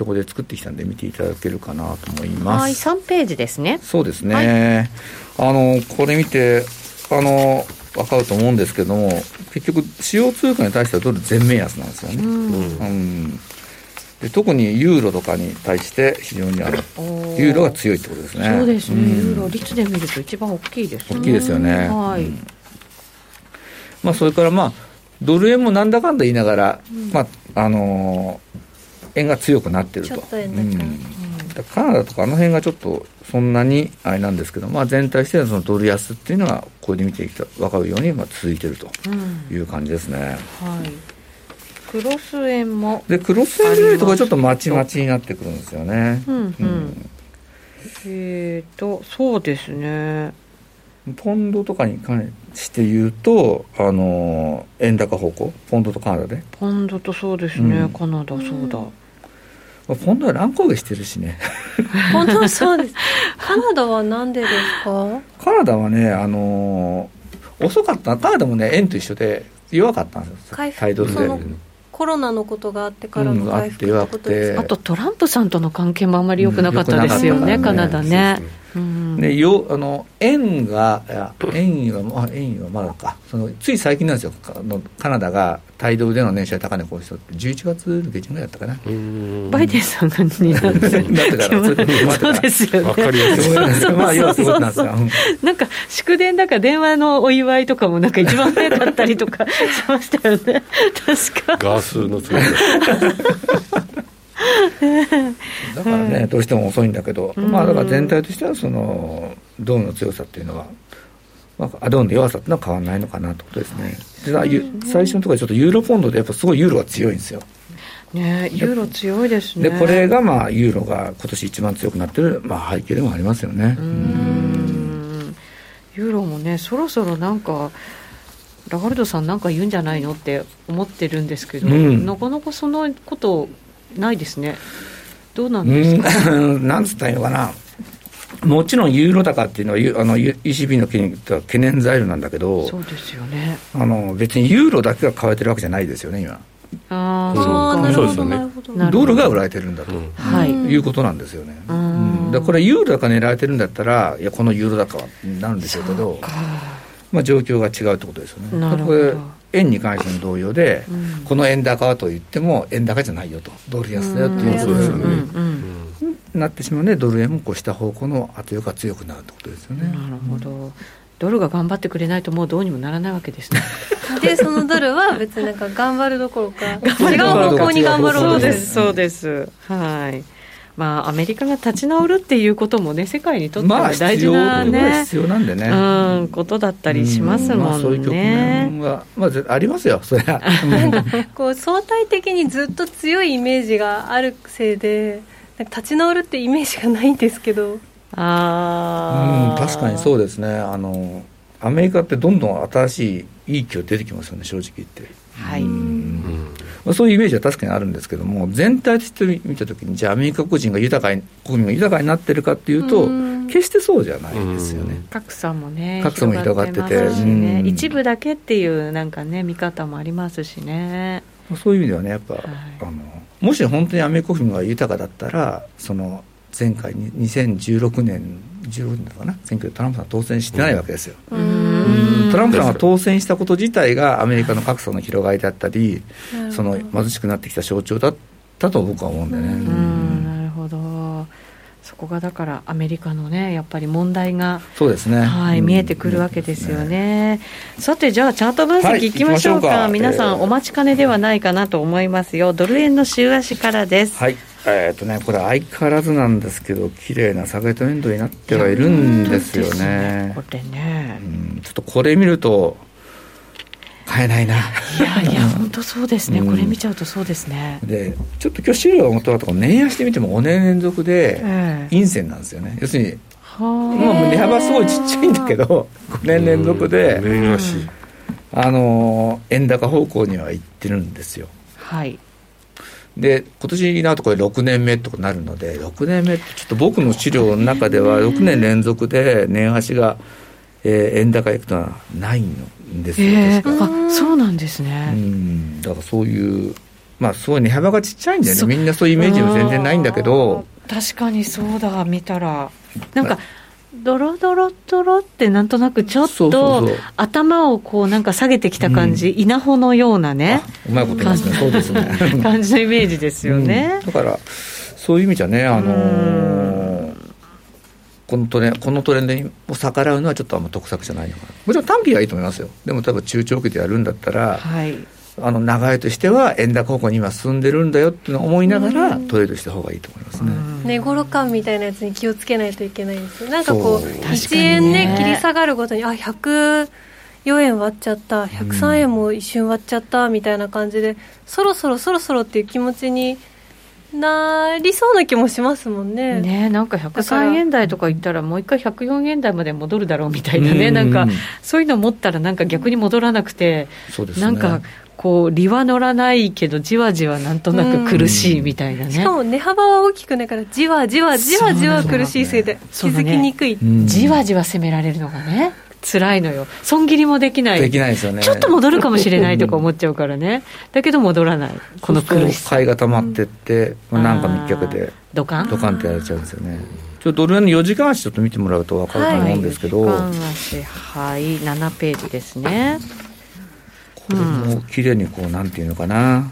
表で作ってきたんで見ていただけるかなと思います。はい、3ページですね。そうですね。はい、あの、これ見て、あの、分かると思うんですけども、結局、主要通貨に対してはドル全面安なんですよね。うん、うんで特にユーロとかに対して非常にあのユーロが強いってことですね。そうですね、うん、ユーロ率で見ると一番大きいですね。大きいですよね。はい。うん、まあそれからまあドル円もなんだかんだ言いながら、うん、まああのー、円が強くなってると。うんカナダとかあの辺がちょっとそんなにあれなんですけど、まあ、全体してそのドル安っていうのがこれで見ていくと分かるようにまあ続いているという感じですね。うん、はいクロス円もでクロス円で見るとちょっとまちまちになってくるんですよね。うん、うんうん、えっ、ー、とそうですね。ポンドとかに関して言うと、あの円高方向、ポンドとカナダで。ポンドとそうですね、うん、カナダ、そうだ。ポンドは乱高下してるしね。本当そうです。カナダはなんでですか？カナダはねあのー、遅かった。カナダもね円と一緒で弱かったんですよ。態度でコロナのことがあってからの回復ってことですか、うん、あとトランプさんとの関係もあまり良くなかったですよね、うん、カナダね。でよあの円が円は円はまだか。そのつい最近なんですよ。カナダが帯同での年収高値更新って11月の下旬ぐらいだったかな。バイデンさんがになってそうですよね分かりやすい。まあ要はそうなんですかなんか祝電だか電話のお祝いとかもなんか一番早かったりとか しましたよね。確か。ガスのつもり だからね、どうしても遅いんだけど、まあだから全体としてはそのドルの強さっていうのはまあ、アドオンの弱さっていうのは変わらないのかなということですね。で最初のところでちょっとユーロポンドでやっぱすごいユーロが強いんですよ。ね、ユーロ強いですね。でこれがまあユーロが今年一番強くなってる、まあ、背景でもありますよね。うんユーロもねそろそろなんかラガルドさんなんか言うんじゃないのって思ってるんですけど、うん、なかなかそのことないですね。どうなんですか？なんつったらいいのかな。もちろんユーロ高っていうのはあの ECB の懸念材料なんだけどそうですよね。あの別にユーロだけが買われてるわけじゃないですよね今。ああ、そうですよね。ドルが売られてるんだと、はい、いうことなんですよね、うん、だこれユーロ高狙われてるんだったらいやこのユーロ高はなるんでしょうけどまあ状況が違うってことですよね。なるほど円に関しても同様で、うん、この円高はと言っても円高じゃないよと。ドル安だよっていうことですなってしまうねドル円もこうした方向の圧力が強くなるってことですよね。なるほど、うん、ドルが頑張ってくれないともうどうにもならないわけですね。でそのドルは別になんか頑張るどころか違う方向に頑張ろうとそうですそうです。はいまあ、アメリカが立ち直るっていうこともね、世界にとっては大事なね、まあ、必要なんでね、うん、ことだったりしますもんね。まあ、そういう局面は、まあ、ありますよ、そりゃ。なんかこう相対的にずっと強いイメージがあるせいで、立ち直るってイメージがないんですけど。あ、うん、確かにそうですね。あのアメリカってどんどん新しいいい気が出てきますよね正直言って。はい、うんまあ、そういうイメージは確かにあるんですけども全体として見たときにじゃあアメリカ国人が豊かに国民が豊かになってるかっていうと決してそうじゃないですよね。格差もね格差も広がってて、ね、一部だけっていうなんかね見方もありますしね。そういう意味ではねやっぱ、はい、あのもし本当にアメリカ国民が豊かだったらその前回に2016年16年かな選挙でトランプさん当選してないわけですよトランプさんが当選したこと自体がアメリカの格差の広がりだったりその貧しくなってきた象徴だったと僕は思うんでね。なるほど。そこがだからアメリカのねやっぱり問題がそうですね、はい、見えてくるわけですよね、ね、さてじゃあチャート分析いきましょうか。はい、皆さんお待ちかねではないかなと思いますよ。ドル円の週足からです。はいえー、っとねこれ相変わらずなんですけど綺麗な下げトレンドになってはいるんですよね、ね、これね、うん、ちょっとこれ見ると買えないな。いやいや、本当そうですね、うん、これ見ちゃうとそうですね。で、ちょっと今日資料を持ってもらった年足で見ても5年連続で陰線なんですよね。えー、要するに、まあ、値幅すごいちっちゃいんだけど、5年連続で、年足。あの円高方向にはいってるんですよ。はい。で今年になるとこれ6年目とかなるので6年目ってちょっと僕の資料の中では6年連続で年足が、えー、円高いくのはないのですよ、えー、あそうなんですね。うん。だからそういうまあすごい値幅がちっちゃいんだよね。みんなそういうイメージも全然ないんだけど。確かにそうだ見たら。なんかドロドロドロってなんとなくちょっと頭をこうなんか下げてきた感じ、うん、稲穂のようなねうまいこと言いますね。そうですね。感じのイメージですよね、うん、だからそういう意味じゃねあのー、このトレこのトレンドに逆らうのはちょっとあんま得策じゃないのかな。もちろん短期はいいと思いますよ。でも多分中長期でやるんだったら、はいあの流れとしては円高方向に今進んでるんだよっていうのを思いながらトレードした方がいいと思いますね。値頃感みたいなやつに気をつけないといけないんですよ。なんかこう1円ね切り下がるごとにあ104円割っちゃった。103円も一瞬割っちゃったみたいな感じで、そろそろそろそろっていう気持ちになりそうな気もしますもんね。ねなんか103円台とか言ったら、もう一回104円台まで戻るだろうみたいなね、ん。なんかそういうの持ったら、なんか逆に戻らなくて、ね、なんかこう、利は乗らないけど、じわじわなんとなく苦しいみたいなね。しかも値幅は大きくないから、じわじわじわじわ苦しいせいで、気づきにくい、ね、じわじわ攻められるのがね。辛いのよ損切りもできないできないですよねちょっと戻るかもしれないとか思っちゃうからねだけど戻らないこの苦しさ買いが溜まってって、うん、まあ、なんか密着でドカンドカンってやられちゃうんですよねちょドル円の4時間足ちょっと見てもらうと分かると思うんですけど、はい、足はい7ページですねこれも綺麗にこうなんていうのかな。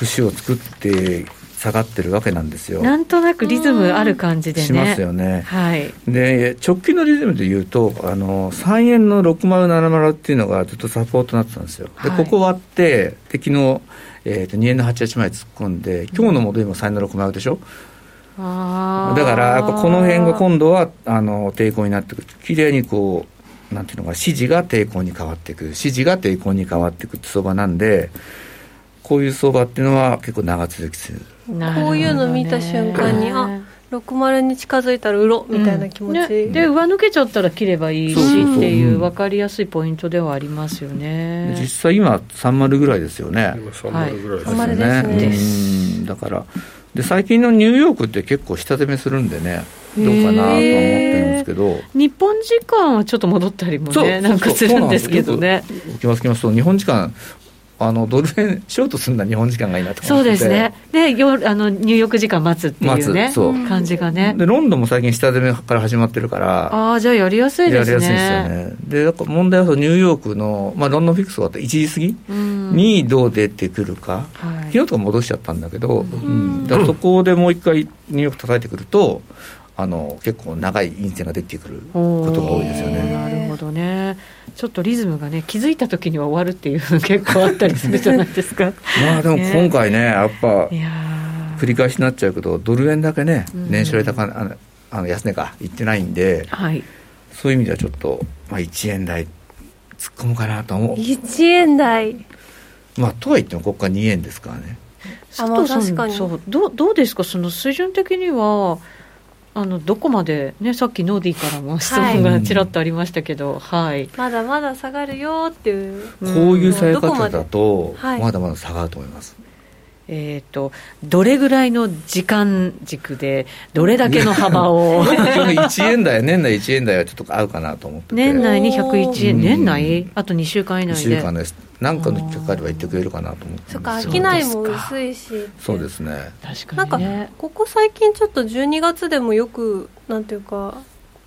節を作って下がってるわけなんですよ。なんとなくリズムある感じでね。しますよね、はい、で直近のリズムでいうとあの3円の6070っていうのがずっとサポートになってたんですよ。で、ここ割ってで昨日、えー、と2円の88枚突っ込ん。で今日の戻りも3円の60でしょ、うん、だからやっぱこの辺が今度はあの抵抗になってくる。綺麗にこうなんていうのか支持が抵抗に変わっていく支持が抵抗に変わっていくって相場なんでこういう相場っていうのは結構長続きする。こういうの見た瞬間にあ60に近づいたら売ろみたいな気持ち、うんね、で上抜けちゃったら切ればいいしっていう分かりやすいポイントではありますよね。実際今30ぐらいですよね。30ぐらいですよね,、はい、ですねだからで最近のニューヨークって結構下攻めするんでねどうかなとは思ってるんですけど。日本時間はちょっと戻ったりもねなんかするんですけどね。きますきますと日本時間あのドル円ショートするのは日本時間がいいなとそうですね、で夜あの入浴時間待つっていうね、そう。感じがね。で、ロンドンも最近、下攻めから始まってるから、ああ、じゃあやりやすいですね。やりやすいですよね。で、だから問題はニューヨークの、まあ、ロンドンフィックスがあった1時過ぎにどう出てくるか、はい、昨日とか戻しちゃったんだけど、うん、だからそこでもう一回、ニューヨーク叩いてくると、あの結構長い陰線が出てくることが多いですよね。なるほどね。ちょっとリズムがね気づいた時には終わるっていうの 結構あったりするじゃないですか。まあでも今回ねやっぱ繰り返しになっちゃうけどドル円だけね年初来高あのあの安値がいってないんで、はい、そういう意味ではちょっとまあ1円台突っ込むかなと思う。1円台。まあとはいってもここから2円ですからね。佐藤さん、そうどうどうですか？その水準的には。あのどこまで、ね、さっきノーディーからも質問がちらっとありましたけど、はい、まだまだ下がるよっていう、こういう下げ方だと、まだまだ下がると思います。えーと、どれぐらいの時間軸で、どれだけの幅を 1円台、年内1円台はちょっと合うかなと思って年内に101円、年内、あと2週間以内で。2週間です。なんかのきっかけあれば言ってくれるかなと思って。そっか商いも薄いし。そうですね。確かに、ね、なんかここ最近ちょっと12月でもよくなんていうか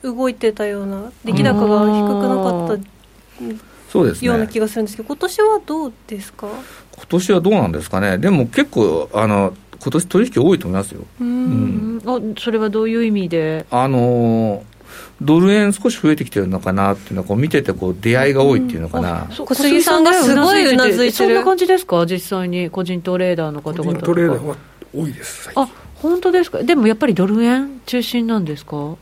動いてたような出来高が低くなかったそうです、ね、ような気がするんですけど今年はどうですか？今年はどうなんですかね。でも結構あの今年取引多いと思いますよ。うん、あそれはどういう意味で？あのドル円少し増えてきてるのかなっていうのはこう見ててこう出会いが多いっていうのかな、うん、小杉さんがすごいうなずいてる。そんな感じですか実際に個人トレーダーの方々個人トレーダーは多いですあ本当ですか？でもやっぱりドル円中心なんですか？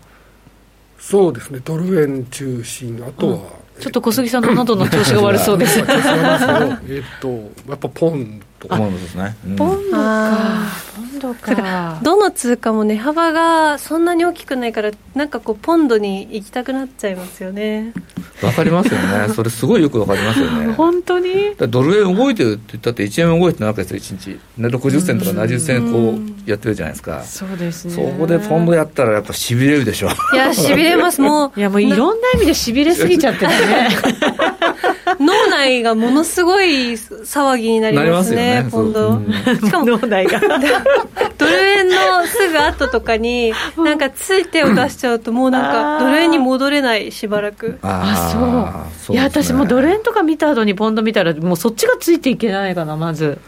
そうですね。ドル円中心。あとは、うんちょっと小杉さんの喉の調子が悪そうです。えっと、やっぱポンとポンドですね。ポンドか。ポンドか。どの通貨も値幅がそんなに大きくないから、なんかこう、ポンドに行きたくなっちゃいますよね。わかりますよね。それすごいよくわかりますよね。本当に？ドル円動いてるって言ったって1円動いてないわけですよ、1日。60銭とか70銭こうやってるじゃないですか。そうですね。そこでポンドやったらやっぱしびれるでしょ。いや、しびれます。もう。いや、もういろんな意味でしびれすぎちゃってるね。脳内がものすごい騒ぎになりますね、今度、しかも脳内がドル円のすぐ後とかに、なんかつい手を出しちゃうと、もうなんか、ドル円に戻れない、しばらく。あそう、いや、私もドル円とか見た後にポンド見たら、もうそっちがついていけないかな、まず。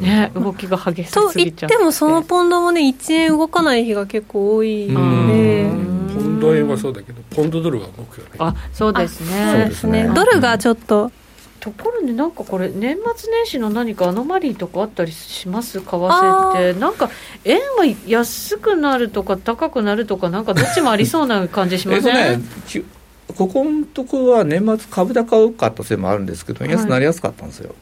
ね、動きが激しすぎちゃと言っても、そのポンドもね、1円動かない日が結構多いんで。ポンド円はそうだけど、ポンドドルは動くよね。あそうですね。そうですね。ドルがちょっと。ところでなんかこれ年末年始の何かアノマリーとかあったりします？為替って。なんか円は安くなるとか高くなるとかなんかどっちもありそうな感じしません、ね、ここのとこは年末株高多かったせいもあるんですけど安くなりやすかったんですよ、はい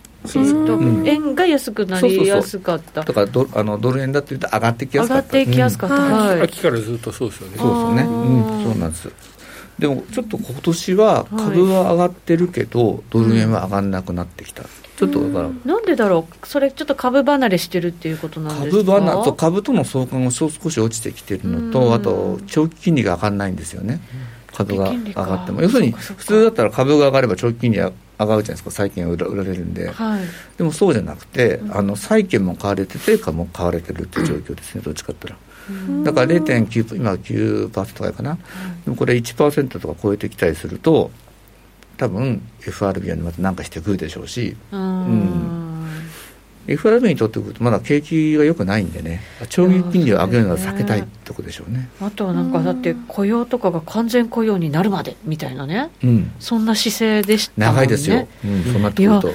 円が安くなりやすかった。だからドあのドル円だって言うと上がってきやすかった。上がってきやすかった、はい、秋からずっとそうですよね。そうですね。うん。そうなんですでもちょっと今年は株は上がってるけど、はい、ドル円は上がらなくなってきた、ちょっとだからなんでだろう？それちょっと株離れしてるっていうことなんですか？株離と株との相関が少し落ちてきてるのとあと長期金利が上がらないんですよね、株が上がっても。要するに普通だったら株が上がれば長期金利は上がるじゃないですか。債券が売られるんで、はい、でもそうじゃなくて、あの債券も買われてて株も買われてるっていう状況ですね、どっちかって言ったら。だから0.9今9%ぐらいかな、でもこれ1%とか超えてきたりすると多分 FRB はまた何かしてくるでしょうし、うん。FRB にとってくるとまだ景気が良くないんでね。長期金利を上げるのは避けたいとこでしょうね。あとはなんかだって雇用とかが完全雇用になるまでみたいなね、うん、そんな姿勢でしたもんね。長いですよ、うん、そうなってくると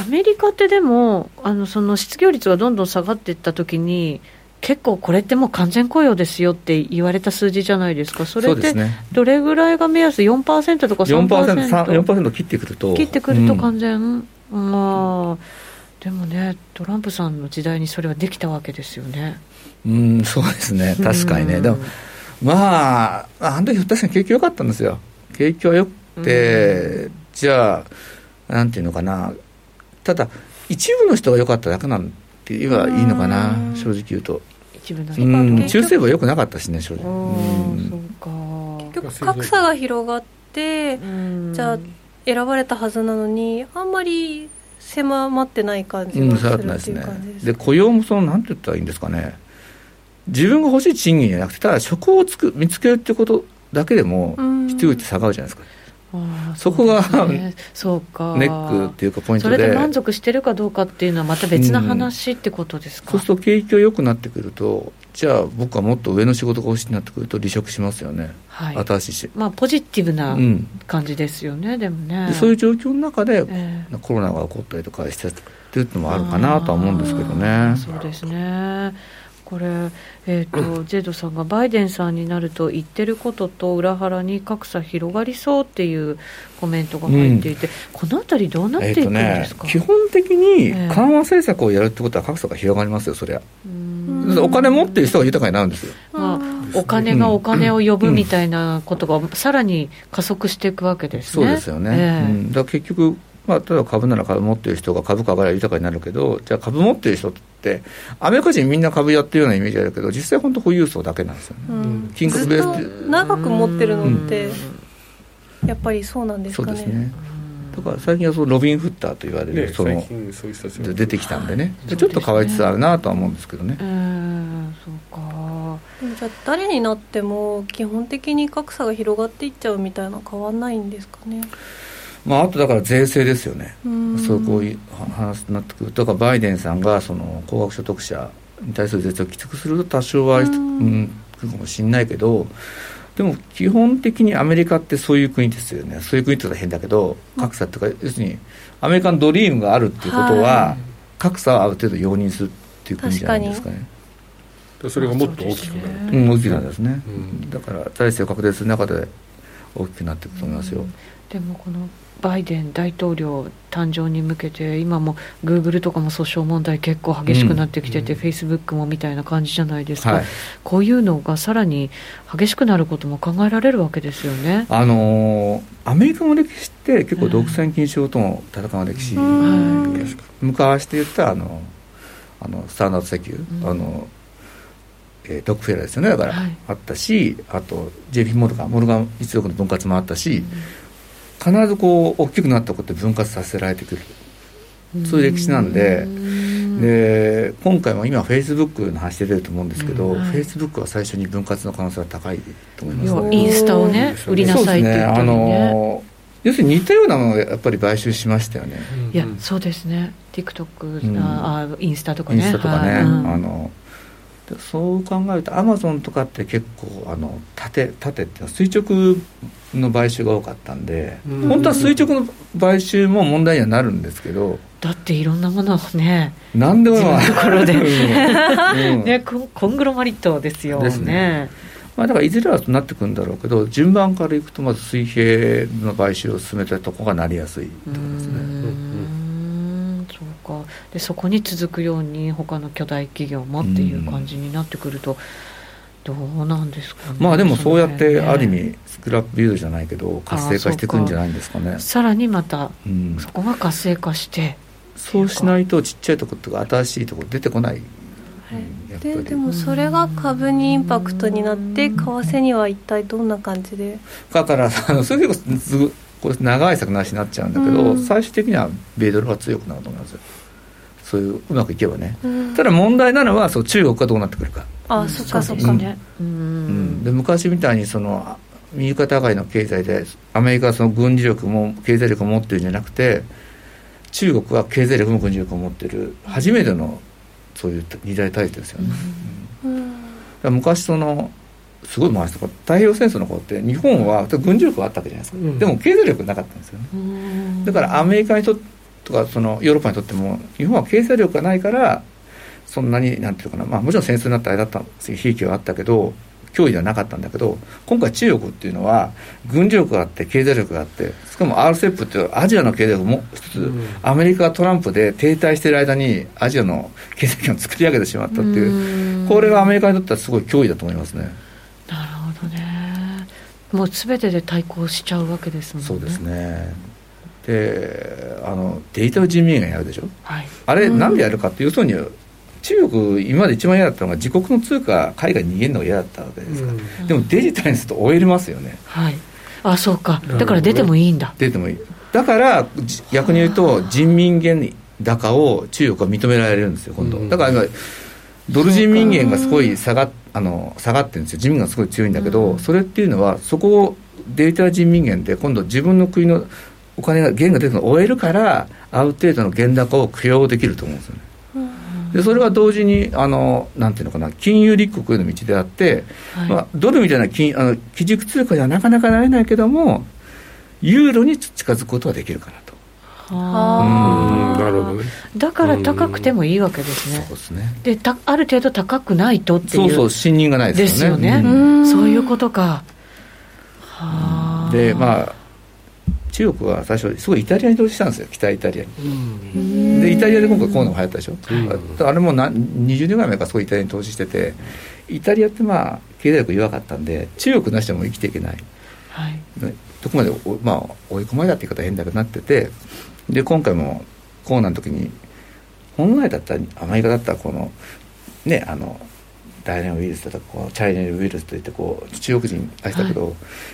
アメリカってでもあのその失業率がどんどん下がっていった時に結構これってもう完全雇用ですよって言われた数字じゃないですか、それってどれぐらいが目安、4%とか 3%? 4%, 4切ってくると、切ってくると完全、うん、あでもね、トランプさんの時代にそれはできたわけですよね。うん、そうですね、確かにね、でも、まあ、あの時確かに景気良かったんですよ、景気はよくて、じゃあ、なんていうのかな、ただ、一部の人が良かっただけなんて言えばいいのかな、正直言うと。中西部は良くなかったしね、正直。うん、そうか。結局、格差が広がって、じゃあ、選ばれたはずなのに、あんまり狭まってない感じがするっていう感じです,、で雇用もそのなんて言ったらいいんですかね。自分が欲しい賃金じゃなくてただ職をつく見つけるってことだけでも必要って下がるじゃないですか、そこが、ね、そうか。ネックっていうかポイントで。それで満足してるかどうかっていうのはまた別な話ってことですか、うん、そうすると景気が良くなってくるとじゃあ僕はもっと上の仕事が欲しいなってくると離職しますよね、はい、新しいし。まあポジティブな感じですよね、うん、でもね。そういう状況の中で、えー、コロナが起こったりとかしてっていうのもあるかなとは思うんですけどね。そうですねこれ、えーと、ジェドさんがバイデンさんになると言ってることと裏腹に格差広がりそうっていうコメントが入っていて、うん、このあたりどうなっていくんですか、えーね、基本的に緩和政策をやるってことは格差が広がりますよ、そりゃ。お金持ってる人が豊かになるんですよ。まあ、お金がお金を呼ぶみたいなことがさらに加速していくわけですね。そうですよね。えー、うん、だ結局まあ、例えば株なら株持ってる人が株価が豊かになるけど、じゃあ株持ってる人って、アメリカ人みんな株やってるようなイメージあるけど、実際本当保有層だけなんですよね。うん、金額ベース長く持ってるのって、やっぱりそうなんですかね。そうですねだから最近はそのロビン・フッターと言われる、ね、その出てきたんでね、ちょっと変わりつつあるなとは思うんですけどね。うんそうかじゃあ誰になっても基本的に格差が広がっていっちゃうみたいな変わんないんですかね。まあ、あとだから税制ですよね、そうこういう話になってくる。と、かバイデンさんがその高額所得者に対する税制をきつくすると、多少は、うん、くるかもしれないけど、でも基本的にアメリカってそういう国ですよね、そういう国って言ったら変だけど、格差っていうか、要するにアメリカのドリームがあるっていうことは、格差をある程度容認するっていう国じゃないですかね。それがもっと大きくなる、うん、大きくなるんですね、うん、だから財政を拡大する中で大きくなっていくと思いますよ、うん、でもこのバイデン大統領誕生に向けて今もグーグルとかも訴訟問題結構激しくなってきてて、フェイスブックもみたいな感じじゃないですか、はい、こういうのがさらに激しくなることも考えられるわけですよね。あのー、アメリカの歴史って結構独占禁止法との戦う歴史、うん、昔で言ったらあのあのスタンダード石油、うん、あのえー、ドックフェラーですよね。だから、はい、あったしあと JP モルガン。モルガン一族の分割もあったし、うん必ずこう大きくなったことで分割させられてくる。そういう歴史なんで。で今回も今フェイスブックの話出てると思うんですけど、フェイスブックは最初に分割の可能性が高いと思います、ね、インスタをね売りなさいって言ったりね、ね、あの要するに似たようなものをやっぱり買収しましたよね、いやそうですね。TikTok、うん、あインスタとかね。インスタとかね、あのそう考えるとアマゾンとかって結構あの縦縦って垂直の買収が多かったんで、うん、本当は垂直の買収も問題にはなるんですけどだっていろんなものをね何でもところで、うん、ねコングロマリットですよですね。まあ、だからいずれはなってくるんだろうけど順番からいくとまず水平の買収を進めたとこがなりやすいところですね。か。でそこに続くように他の巨大企業もっていう感じになってくると、どうなんですかね。まあでもそうやってある意味スクラップビルドじゃないけど活性化していくんじゃないんですかね。さらにまた、そこが活性化してそうしないとちっちゃいところとか新しいところ出てこない、ででもそれが株にインパクトになって為替には一体どんな感じで？だからそういうこれ長い作なしになっちゃうんだけど、最終的には米ドルは強くなると思います。よそういううまくいけばね、うん、ただ問題なのはそう中国がどうなってくるか。あそっかそっかね、うん、うん、で昔みたいにその右肩上がりの経済でアメリカはその軍事力も経済力を持ってるんじゃなくて中国は経済力も軍事力を持ってる。初めてのそういう二大体制ですよね、うん、昔そのすごい回しとか太平洋戦争の頃って日本は軍事力はあったわけじゃないですか、うん、でも経済力なかったんですよね。だからアメリカにととかそのヨーロッパにとっても日本は経済力がないからそんなになんていうかな、まあ、もちろん戦争になったあれだった悲劇はあったけど脅威ではなかったんだけど今回中国っていうのは軍事力があって経済力があってしかも RCEP っていうアジアの経済力も一つ、うん、アメリカトランプで停滞している間にアジアの経済圏を作り上げてしまったっていうこれはアメリカにとってはすごい脅威だと思いますね。もうすべてで対抗しちゃうわけですもんね。そうですね。であのデジタル人民元やるでしょ、はい、あれなんでやるかって要するに中国今まで一番嫌だったのが自国の通貨海外に逃げるのが嫌だったわけですから、うん、でもデジタルにすると終えれますよね。はい。あそうか。だから出てもいいんだ。出てもいい。だから逆に言うと人民元高を中国は認められるんですよ今度、だから今ドル人民元がすごい下があの下がってるんですよ。人民がすごい強いんだけど、うん、それっていうのはそこをデータ人民元で今度自分の国のお金が元が出るのを終えるからある程度の原高を供養できると思うんですよね。でそれは同時にあのなんていうのかな金融立国への道であって、はい、まあ、ドルみたいな金あの基軸通貨ではなかなかなれないけどもユーロに近づくことはできるかなと。はあなるほどね。だから高くてもいいわけですね。そうですね。でたある程度高くないとっていう。そうそう信任がないですよね。ですよね。うそういうことか。はあ。でまあ中国は最初すごいイタリアに投資したんですよ。北イタリアに、でイタリアで今回こういうのが流行ったでしょ、うん、あれもな20年ぐらい前からすごいイタリアに投資してて。イタリアってまあ経済力弱かったんで中国なしでも生きていけない、はい、どこまで、まあ、追い込まれたって言い方変だけどなっててで今回もコロナの時に本来だったらアメリカだったらこのねあの大連ウイルスだとかこうチャイナウイルスといってこう中国人あしたけど、は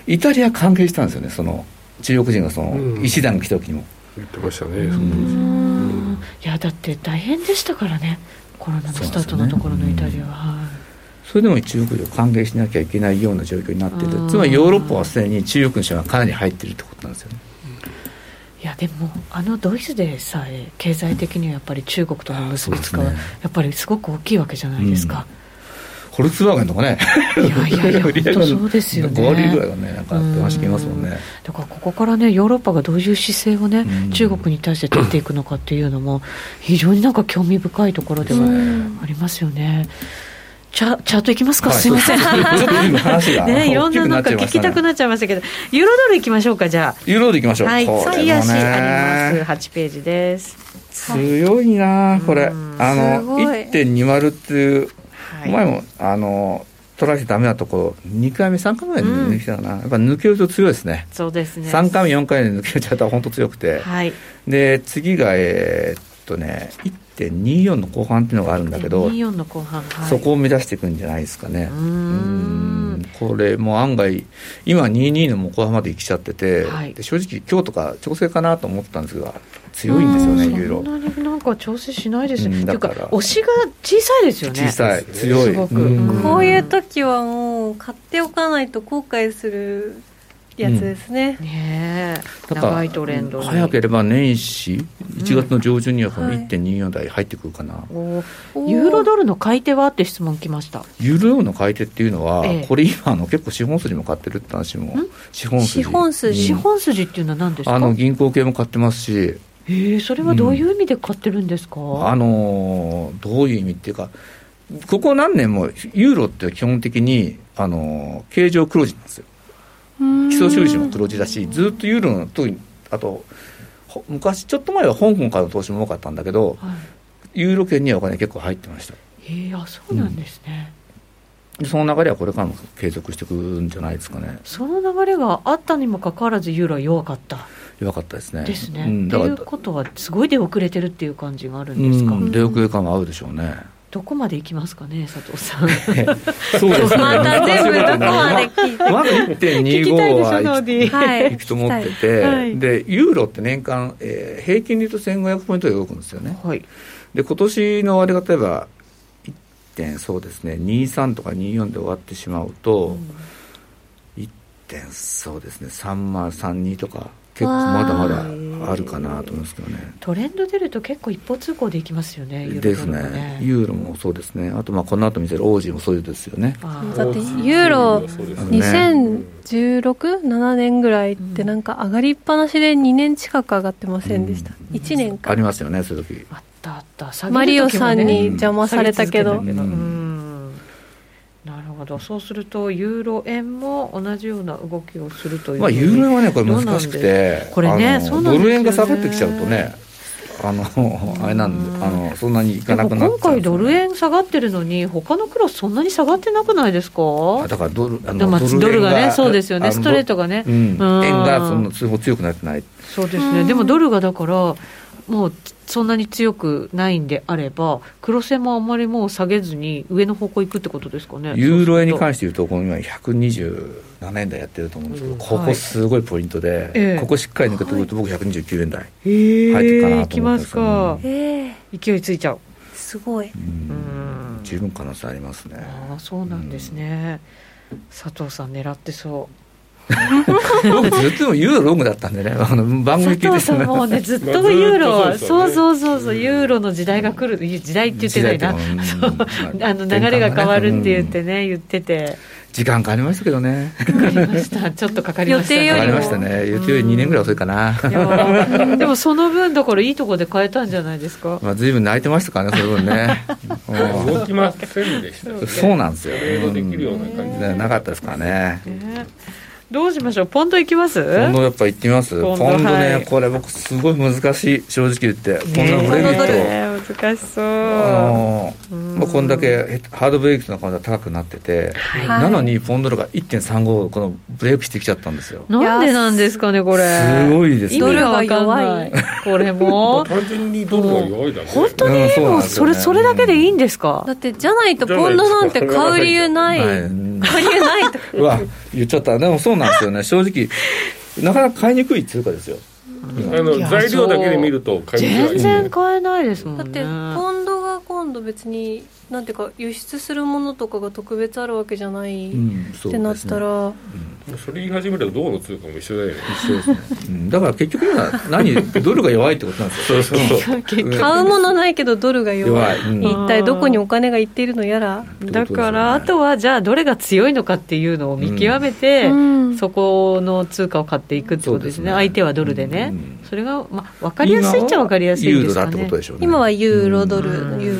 い、イタリア関係したんですよねその中国人がその医師団が来た時にも、言ってましたねそのいやだって大変でしたからねコロナのスタートのところのイタリアは、それでも中国を歓迎しなきゃいけないような状況になっている。つまりヨーロッパはすでに中国の人がかなり入っているってことなんですよねいやでもあのドイツでさえ経済的にはやっぱり中国との結びつかは、やっぱりすごく大きいわけじゃないですか、うん。フォルクスワーゲンとかね、いやいやいや、本当そうですよね。5割ぐらいはね、なんか話聞きますもんね。だからここからね、ヨーロッパがどういう姿勢をね、中国に対して取っていくのかっていうのも、非常になんか興味深いところではありますよね。チャチャートいきますか、はい、すみません。ね、いろんななんか聞きたくなっちゃいましたけど、ユーロドルいきましょうか、じゃあ。ユーロドルいきましょう。はい、月足あります。8ページです。強いな、これ。あの、1.20っていう、前も、あの、取られてダメなところ、2回目、3回目で抜きたかな、うん、やっぱ抜けると強いですね、そうですね。3回目、4回目で抜けちゃったら本当強くて、はい、で次が、えー、っとね、1.24の後半っていうのがあるんだけど、24の後半、はい、そこを目指していくんじゃないですかね。うんこれも案外、今、22の後半まで行きちゃってて、はい、で正直、今日とか調整かなと思ったんですが、強いんですよね、ユーロ。そんなになんか調整しないですね。うん、だから、押しが小さいですよね。小さい、強い。すごく。こういう時はもう、買っておかないと後悔するやつですね。うん、ね長いトレンド早ければ年始、1月の上旬にはその1.24台入ってくるかな、うんはい、ユーロドルの買い手はって質問来ました。ユーロの買い手っていうのは、ええ、これ今の結構資本筋も買ってるって話も資本筋。資本筋、資本筋っていうのは何ですか？あの銀行系も買ってますし。えそれはどういう意味で買ってるんですか、うん、あのどういう意味っていうかここ何年もユーロって基本的にあの形状黒字なんですよ基礎収支も黒字だしずっとユーロのとあと昔ちょっと前は香港からの投資も多かったんだけど、はい、ユーロ圏にはお金結構入ってました。へえあそうなんですね、うん、その流れはこれからも継続していくんじゃないですかね。その流れがあったにもかかわらずユーロは弱かった。弱かったですね。ですね、うん、っていうことはすごい出遅れてるっていう感じがあるんですか、うん、出遅れ感は合うでしょうねどこまで行きますかね、佐藤さん。そうですね。また全部どこまで聞いて。まず1.25は行くと思ってて、はい、で、ユーロって年間、えー、平均で言うと1500ポイントで動くんですよね。はい、で、今年の割り例えば、1点、そうですね、23とか24で終わってしまうと、うん、1点、そうですね、3032とか、結構まだまだあるかなと思いますけどね。トレンド出ると結構一方通行でいきますよね、ね。ですね、ユーロもそうですね、あとまあこの後見せるオー。ジーもそうですよね。だってユーロ、2016、7年ぐらいってなんか上がりっぱなしで2年近く上がってませんでした、うん、1年か。ありますよね、そういう時。あったあった。たマリオさんに邪魔されたけど、なるほど。そうするとユーロ円も同じような動きをするというまあユーロ円はねこれ難しくてこれねドル円が下がってきちゃうとねあのあれなんであのそんなにいかなくなっ今回ドル円下がってるのに他のクラスそんなに下がってなくないですか？だからドルあのドルがねそうですよね。ストレートがね、うん、円がその強くなってない。そうですね。でもドルがだからもうそんなに強くないんであれば、黒線もあんまりもう下げずに、上の方向行くってことですかね。ユーロ円に関して言うと、この今、127円台やってると思うんですけど、うん、ここすごいポイントで、はい、ここしっかり抜けてくると、僕、129円台入ってかなと思ってますか、勢いついちゃう。すごい、十分可能性ありますね。あそうなんですね、佐藤さん、狙ってそう。僕ずっとユーロロングだったんでね、あの番組聞いてさもうね、ずっとユーロ、そうそうそうそう、ユーロの時代が来る、時代って言ってないな、あの流れが変わるって言ってね、言ってて。時間かかりましたけどね。かかりました。ちょっとかかりました。かかりましたね。予定より2年ぐらい遅いかな。でもその分だからいいところで変えたんじゃないですか？まあ随分泣いてましたからね、その分ね。動きませんでした。そうなんですよ。できるような感じでなかったですからね。どうしましょう？ポンドいきます？ポンドやっぱ行ってみます？ポンドね、はい、これ僕すごい難しい正直言って。ポンドのブレイクと、ね、難しそう。あのまあ、こんだけハードブレイクの感じが高くなってて、はい、なのにポンドが1.35このブレイクしてきちゃったんですよ。なんでなんですかねこれ。すごいですね。ドルが弱い。これも。単純にドルが弱いだけ本当に、うん、もうそれそれだけでいいんですか、だってじゃないとポンドなんて買う理由ない、はい、買う理由ないと うわ言っちゃった。でもそうなんですよね。正直なかなか買いにくい通貨ですよあの材料だけで見ると買いにくい全然買えないですもんね。だってポンドが今度別になんていうか輸出するものとかが特別あるわけじゃない、ってなったら、うん。それ言い始めたらどうの通貨も一緒だよね。一緒ですね、うん、だから結局は何 ドルが弱いってことなんですよ。そうそうそう。買うものないけどドルが弱い、うん、一体どこにお金がいっているのやら。だからあとはじゃあどれが強いのかっていうのを見極めて、うん、そこの通貨を買っていくってことですね、ね、相手はドルでね、それが、まあ、分かりやすいっちゃ分かりやすいですかね。ユーロだってことでしょうね。今はユーロドル、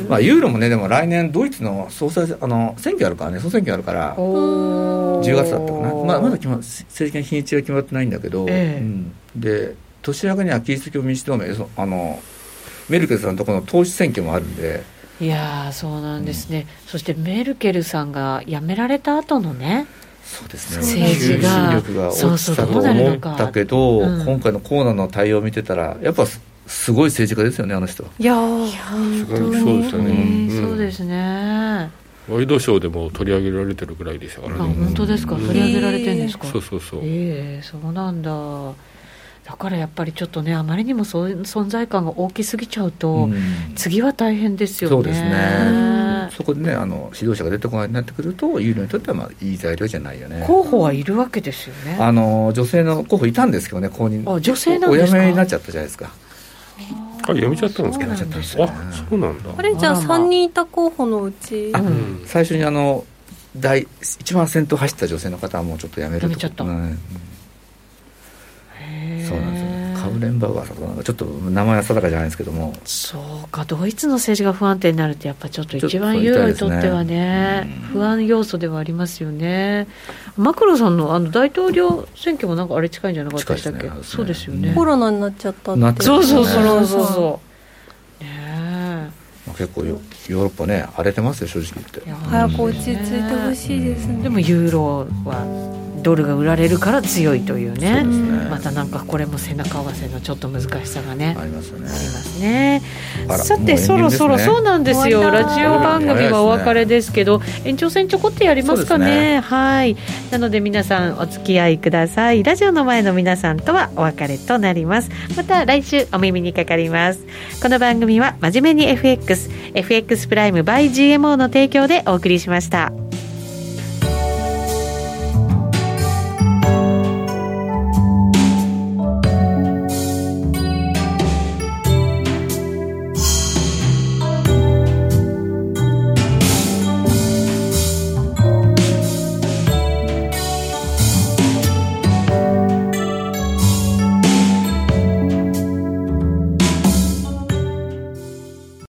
まあ、ユーロもねでも来年ドイツの総裁あの選挙あるからね総選挙あるから10月だったかな、まあ、まだ決ま政治的な日にちは決まってないんだけど、えー、うん、で年明けにはキリスト教民主同盟あのメルケルさんのところの党首選挙もあるんで。いやそうなんですね、うん、そしてメルケルさんが辞められた後のねそうですね。政治が力が落ちたと思ったけど、うん、今回のコーナーの対応を見てたらやっぱすごい政治家ですよねあの人。いや本当に。そうですよね、そうですね。ワイドショーでも取り上げられてるぐらいでしたからね本当ですか？取り上げられてるんですか、そうそうそう。ええー、そうなんだ。だからやっぱりちょっとねあまりにもそう存在感が大きすぎちゃうと、うん、次は大変ですよね。そうですね。そこでねあの指導者が出てこないなってくると有利にとってはまあいい材料じゃないよね。候補はいるわけですよね。あの女性の候補いたんですけどね公認。あ女性なんですか？お辞めになっちゃったじゃないですかあやめちゃったんですか？やめちゃったんですよ、あそうなんだ。あれじゃあ3人いた候補のうち、うん、最初にあの第一番先頭走った女性の方はもうちょっとやめると。やめちゃった、うん、カウレンバウアーさんとかちょっと名前は定かじゃないですけども。そうかドイツの政治が不安定になるってやっぱちょっと一番ユーロにとってはね、ね、不安要素ではありますよね。マクロさんのあの大統領選挙もなんかあれ近いんじゃなかったでしたっけ、ね、そうですよね。コロナになっちゃったって、そうそうそうそうそう。ね結構ヨーロッパね荒れてますよ正直言って。早く落ち着いてほしいですね。でもユーロはドルが売られるから強いというね、ね、またなんかこれも背中合わせのちょっと難しさがね。ありますね。ありますね。さて、そろそろそうなんですよ。ラジオ番組はお別れですけど、延長戦ちょこっとやりますかね、ね、はい。なので皆さんお付き合いください。ラジオの前の皆さんとはお別れとなります。また来週お耳にかかります。この番組は真面目に FXFX プライム by GMO の提供でお送りしました